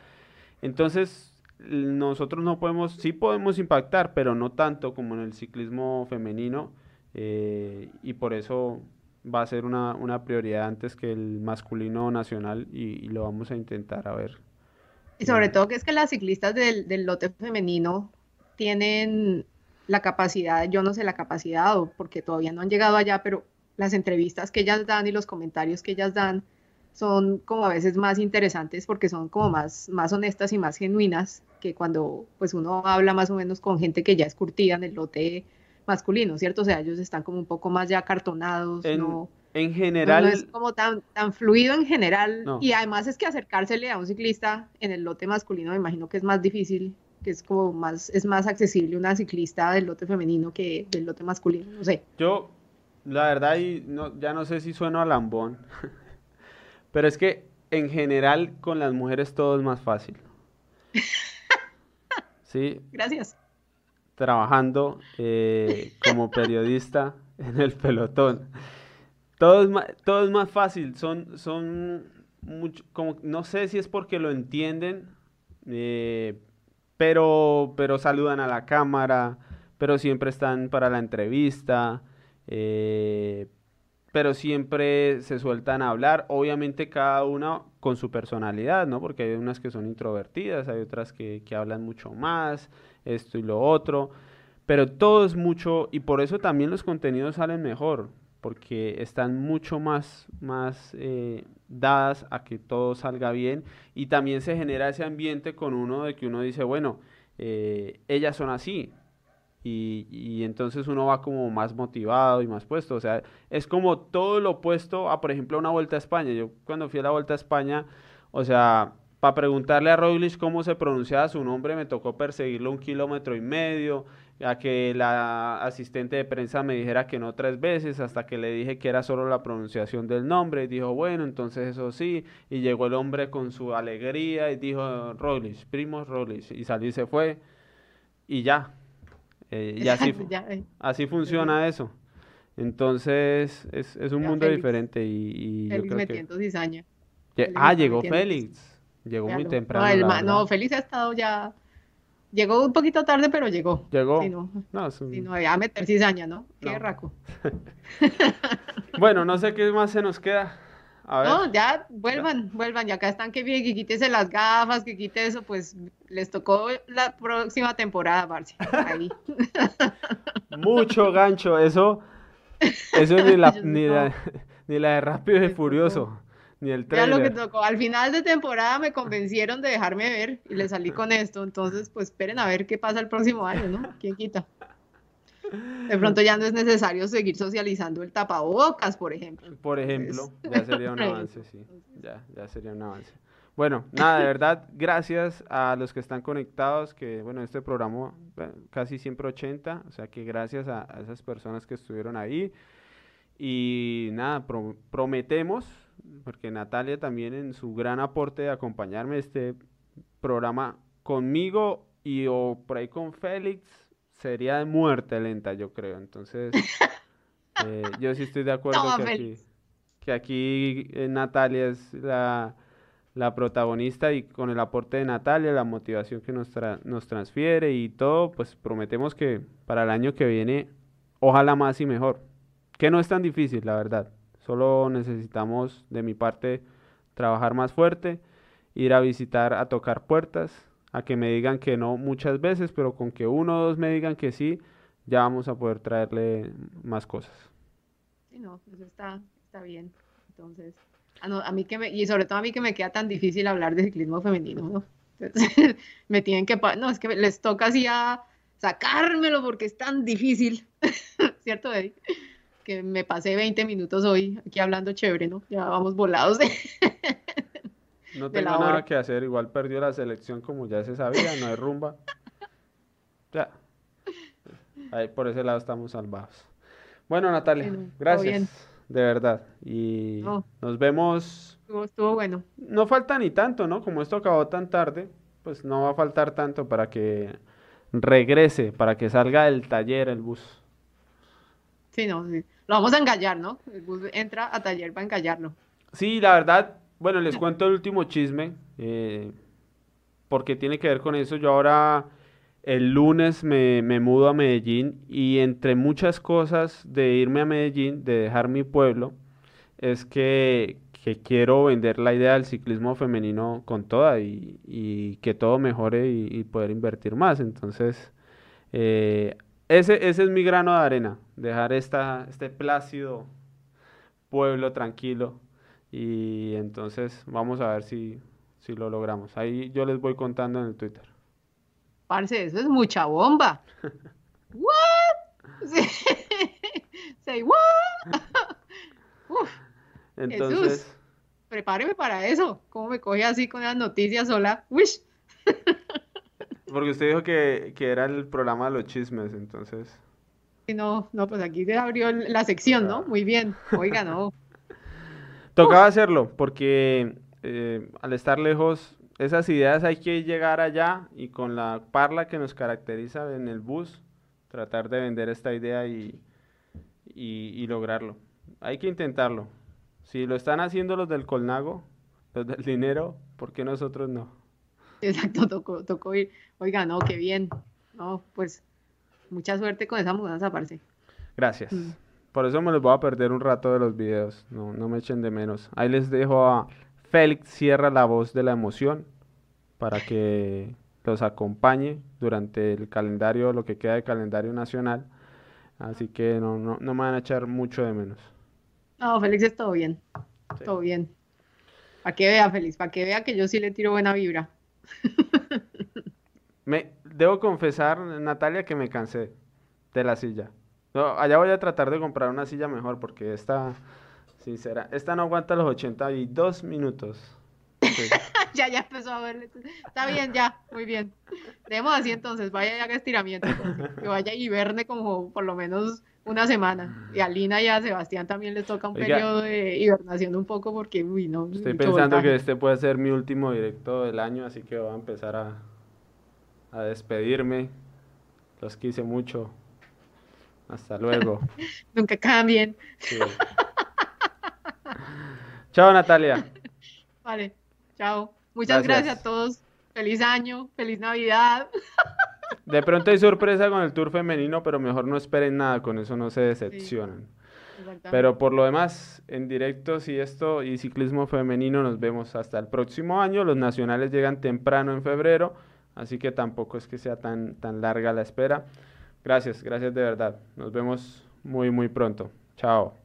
A: Entonces, nosotros no podemos, sí podemos impactar, pero no tanto como en el ciclismo femenino, eh, y por eso va a ser una, una, prioridad antes que el masculino nacional, y, lo vamos a intentar a ver.
B: Y sobre todo que es que las ciclistas del, del lote femenino tienen la capacidad, yo no sé la capacidad, o porque todavía no han llegado allá, pero las entrevistas que ellas dan y los comentarios que ellas dan son como a veces más interesantes porque son como más, más honestas y más genuinas que cuando pues uno habla más o menos con gente que ya es curtida en el lote masculino, ¿cierto? O sea, ellos están como un poco más ya cartonados,
A: en,
B: no...
A: En general...
B: No, es como tan, tan fluido en general. Y además es que acercársele a un ciclista en el lote masculino me imagino que es más difícil, que es como más, es más accesible una ciclista del lote femenino que del lote masculino, no sé.
A: Yo la verdad, y no, ya no sé si sueno a lambón, pero es que en general con las mujeres todo es más fácil. ¿Sí?
B: Gracias.
A: Trabajando eh, como periodista en el pelotón. Todo es más, todo es más fácil, son, son mucho, como, no sé si es porque lo entienden, eh, pero, pero saludan a la cámara, pero siempre están para la entrevista, eh, pero siempre se sueltan a hablar, obviamente cada una con su personalidad, ¿no? Porque hay unas que son introvertidas, hay otras que, que hablan mucho más, esto y lo otro, pero todo es mucho, y por eso también los contenidos salen mejor, porque están mucho más, más eh, dadas a que todo salga bien, y también se genera ese ambiente con uno de que uno dice, bueno, eh, ellas son así, y, y, entonces uno va como más motivado y más puesto. O sea, es como todo lo opuesto a, por ejemplo, una vuelta a España. Yo cuando fui a la vuelta a España, o sea, para preguntarle a Roglic cómo se pronunciaba su nombre, me tocó perseguirlo un kilómetro y medio, a que la asistente de prensa me dijera que no tres veces, hasta que le dije que era solo la pronunciación del nombre, y dijo, bueno, entonces eso sí, y llegó el hombre con su alegría y dijo, Roglic, primo Roglic, y salió y se fue, y ya, eh, y así, eh. así funciona eso. Entonces, es, es un mundo diferente y,
B: y yo creo metiendo que... cizaña.
A: ah, llegó Félix. Llegó muy temprano.
B: No, no, Félix ha estado ya... Llegó un poquito tarde, pero llegó.
A: Llegó.
B: Si no, no, si no a meter cizaña, ¿no? Qué raco.
A: bueno, no sé qué más se nos queda.
B: No, ya vuelvan, vuelvan, ya acá están que bien, que quítese las gafas, que quite eso, pues les tocó la próxima temporada, Marcia. Ahí.
A: Mucho gancho, eso, eso ni la, ni la, ni la de Rápido y Furioso, ni el trailer.
B: Ya lo que tocó, al final de temporada me convencieron de dejarme ver y le salí con esto, entonces pues esperen a ver qué pasa el próximo año, ¿no? ¿Quién quita? De pronto ya no es necesario seguir socializando el tapabocas, por ejemplo.
A: Por ejemplo, ya sería un avance, sí. Ya, ya sería un avance. Bueno, nada, de verdad, gracias a los que están conectados, que bueno, este programa casi siempre 80, o sea que gracias a, esas personas que estuvieron ahí. Y nada, prometemos, porque Natalia también en su gran aporte de acompañarme este programa conmigo y o por ahí con Félix, sería de muerte lenta, yo creo. Entonces, eh, yo sí estoy de acuerdo que, aquí, que aquí eh, Natalia es la, protagonista y con el aporte de Natalia, la motivación que nos, nos transfiere y todo, pues prometemos que para el año que viene, ojalá más y mejor. Que no es tan difícil, la verdad. Solo necesitamos, de mi parte, trabajar más fuerte, ir a visitar, a tocar puertas a que me digan que no muchas veces, pero con que uno o dos me digan que sí, ya vamos a poder traerle más cosas.
B: Sí, no, eso está, está bien. Entonces, a, a mí que me, y sobre todo a mí que me queda tan difícil hablar de ciclismo femenino, ¿no? Entonces, me tienen que, no, es que les toca así a sacármelo porque es tan difícil, ¿cierto, Eddie? Que me pasé 20 minutos hoy aquí hablando chévere, ¿no? Ya vamos volados.
A: no tengo nada que hacer, igual perdió la selección como ya se sabía, no hay rumba. Ya. Ahí por ese lado estamos salvados. Bueno, Natalia, gracias. De verdad. Y nos vemos.
B: Estuvo, bueno.
A: No falta ni tanto, ¿no? Como esto acabó tan tarde, pues no va a faltar tanto para que regrese, para que salga del taller el bus.
B: Sí, no, sí. Lo vamos a engallar, ¿no? El bus entra a taller para engallarlo.
A: Sí, la verdad, bueno, les cuento el último chisme, eh, porque tiene que ver con eso. Yo ahora el lunes me, me, mudo a Medellín y entre muchas cosas de irme a Medellín, de dejar mi pueblo, es que, que quiero vender la idea del ciclismo femenino con toda y, y que todo mejore y, poder invertir más. Entonces, eh, ese, ese es mi grano de arena, dejar esta, este plácido pueblo tranquilo y entonces vamos a ver si, si lo logramos. Ahí yo les voy contando en el Twitter.
B: Parce, eso es mucha bomba. ¿What? Say what? Entonces, prepáreme para eso. ¿Cómo me coge así con las noticias sola? Wish.
A: Porque usted dijo que, era el programa de los chismes, entonces.
B: No, no, pues aquí se abrió la sección, ¿no? Muy bien. Oiga, no.
A: Tocaba hacerlo, porque eh, al estar lejos, esas ideas hay que llegar allá y con la parla que nos caracteriza en el bus, tratar de vender esta idea y, y lograrlo. Hay que intentarlo. Si lo están haciendo los del Colnago, los del dinero, ¿por qué nosotros no?
B: Exacto, tocó, tocó ir. Oiga, no, qué bien. No, pues mucha suerte con esa mudanza, parce.
A: Gracias. Mm. Por eso me los voy a perder un rato de los videos. No, no me echen de menos. Ahí les dejo a Félix Cierra la voz de la emoción para que los acompañe durante el calendario, lo que queda de calendario nacional. Así que no, no, no me van a echar mucho de menos.
B: No, Félix es todo bien. Todo bien. Para que vea, Félix, para que vea que yo sí le tiro buena vibra.
A: me debo confesar, Natalia, que me cansé de la silla. Allá voy a tratar de comprar una silla mejor porque esta, sincera, esta no aguanta los 82 minutos.
B: ya, ya empezó a verle. Está bien, ya, muy bien. Demos así entonces, vaya y haga estiramiento. Que vaya y verne como por lo menos una semana. Y a Lina y a Sebastián también les toca un periodo de hibernación un poco porque, uy, no.
A: Estoy pensando que este puede ser mi último directo del año, así que voy a empezar a, a despedirme. Los quise mucho. Hasta luego.
B: Nunca cambien.
A: Chao, Natalia.
B: Vale, chao. Muchas gracias a todos. Feliz año, feliz Navidad.
A: De pronto hay sorpresa con el tour femenino, pero mejor no esperen nada, con eso no se decepcionan. pero por lo demás, en directo, si esto y ciclismo femenino, nos vemos hasta el próximo año. Los nacionales llegan temprano en febrero, así que tampoco es que sea tan, tan larga la espera. Gracias, gracias de verdad. Nos vemos muy, muy pronto. Chao.